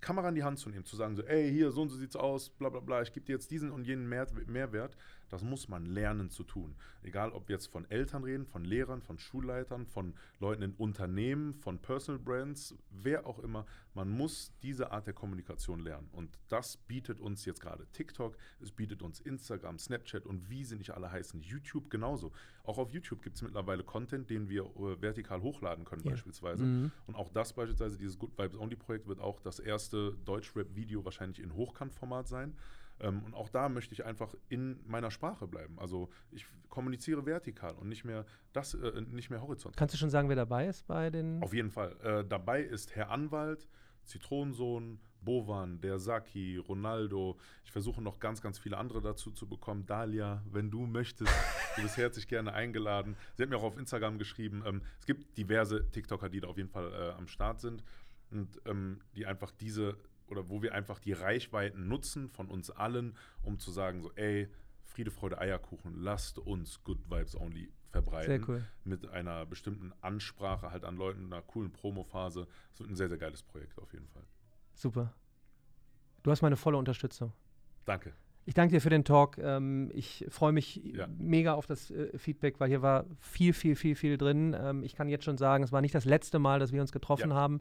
Kamera in die Hand zu nehmen, zu sagen so, ey, hier, so und so sieht's aus, bla bla bla, ich gebe dir jetzt diesen und jenen Mehr Mehrwert, das muss man lernen zu tun. Egal, ob wir jetzt von Eltern reden, von Lehrern, von Schulleitern, von Leuten in Unternehmen, von Personal Brands, wer auch immer, Man muss diese Art der Kommunikation lernen. Und das bietet uns jetzt gerade TikTok, es bietet uns Instagram, Snapchat und wie sie nicht alle heißen. YouTube genauso. Auch auf YouTube gibt es mittlerweile Content, den wir äh, vertikal hochladen können, Ja. beispielsweise. Mhm. Und auch das beispielsweise, dieses Good Vibes Only Projekt wird auch das erste Deutschrap-Video wahrscheinlich in Hochkantformat sein. Ähm, und auch da möchte ich einfach in meiner Sprache bleiben. Also ich kommuniziere vertikal und nicht mehr das, äh, nicht mehr horizontal. Kannst du schon sagen, wer dabei ist bei den. Auf jeden Fall. Äh, dabei ist Herr Anwalt, Zitronensohn, Bovan, der Saki, Ronaldo. Ich versuche noch ganz, ganz viele andere dazu zu bekommen. Dalia, wenn du möchtest, du bist herzlich gerne eingeladen. Sie hat mir auch auf Instagram geschrieben. Ähm, es gibt diverse TikToker, die da auf jeden Fall äh, am Start sind und ähm, die einfach diese oder wo wir einfach die Reichweiten nutzen von uns allen, um zu sagen so, ey, Friede, Freude, Eierkuchen, lasst uns Good Vibes Only verbreiten Sehr cool. mit einer bestimmten Ansprache halt an Leuten, einer coolen Promophase. Es wird ein sehr, sehr geiles Projekt auf jeden Fall. Super. Du hast meine volle Unterstützung. Danke. Ich danke dir für den Talk. Ähm, ich freue mich Ja. mega auf das äh, Feedback, weil hier war viel, viel, viel, viel drin. Ähm, ich kann jetzt schon sagen, es war nicht das letzte Mal, dass wir uns getroffen Ja. haben.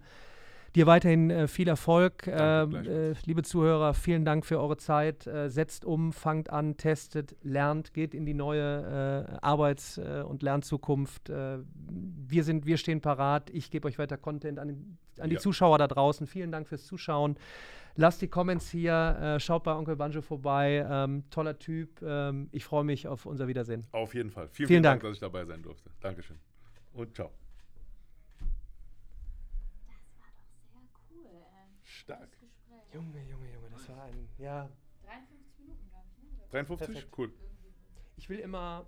Dir weiterhin äh, viel Erfolg. Danke, Ähm, äh, liebe Zuhörer, vielen Dank für eure Zeit. Äh, setzt um, fangt an, testet, lernt, geht in die neue äh, Arbeits- und Lernzukunft. Wir, sind, wir stehen parat. Ich gebe euch weiter Content an, an die Ja. Zuschauer da draußen. Vielen Dank fürs Zuschauen. Lasst die Comments hier, äh, schaut bei Onkel Banjo vorbei. Ähm, toller Typ. Ähm, ich freue mich auf unser Wiedersehen. Auf jeden Fall. Vielen, Vielen vielen Dank, Dank. dass ich dabei sein durfte. Dankeschön. Und ciao. Das war doch sehr cool. Ähm, Stark. Junge, Junge, Junge, das war ein. Ja, 53 Minuten, glaube ich. Ne? Oder 53? Perfekt. Cool. ich will immer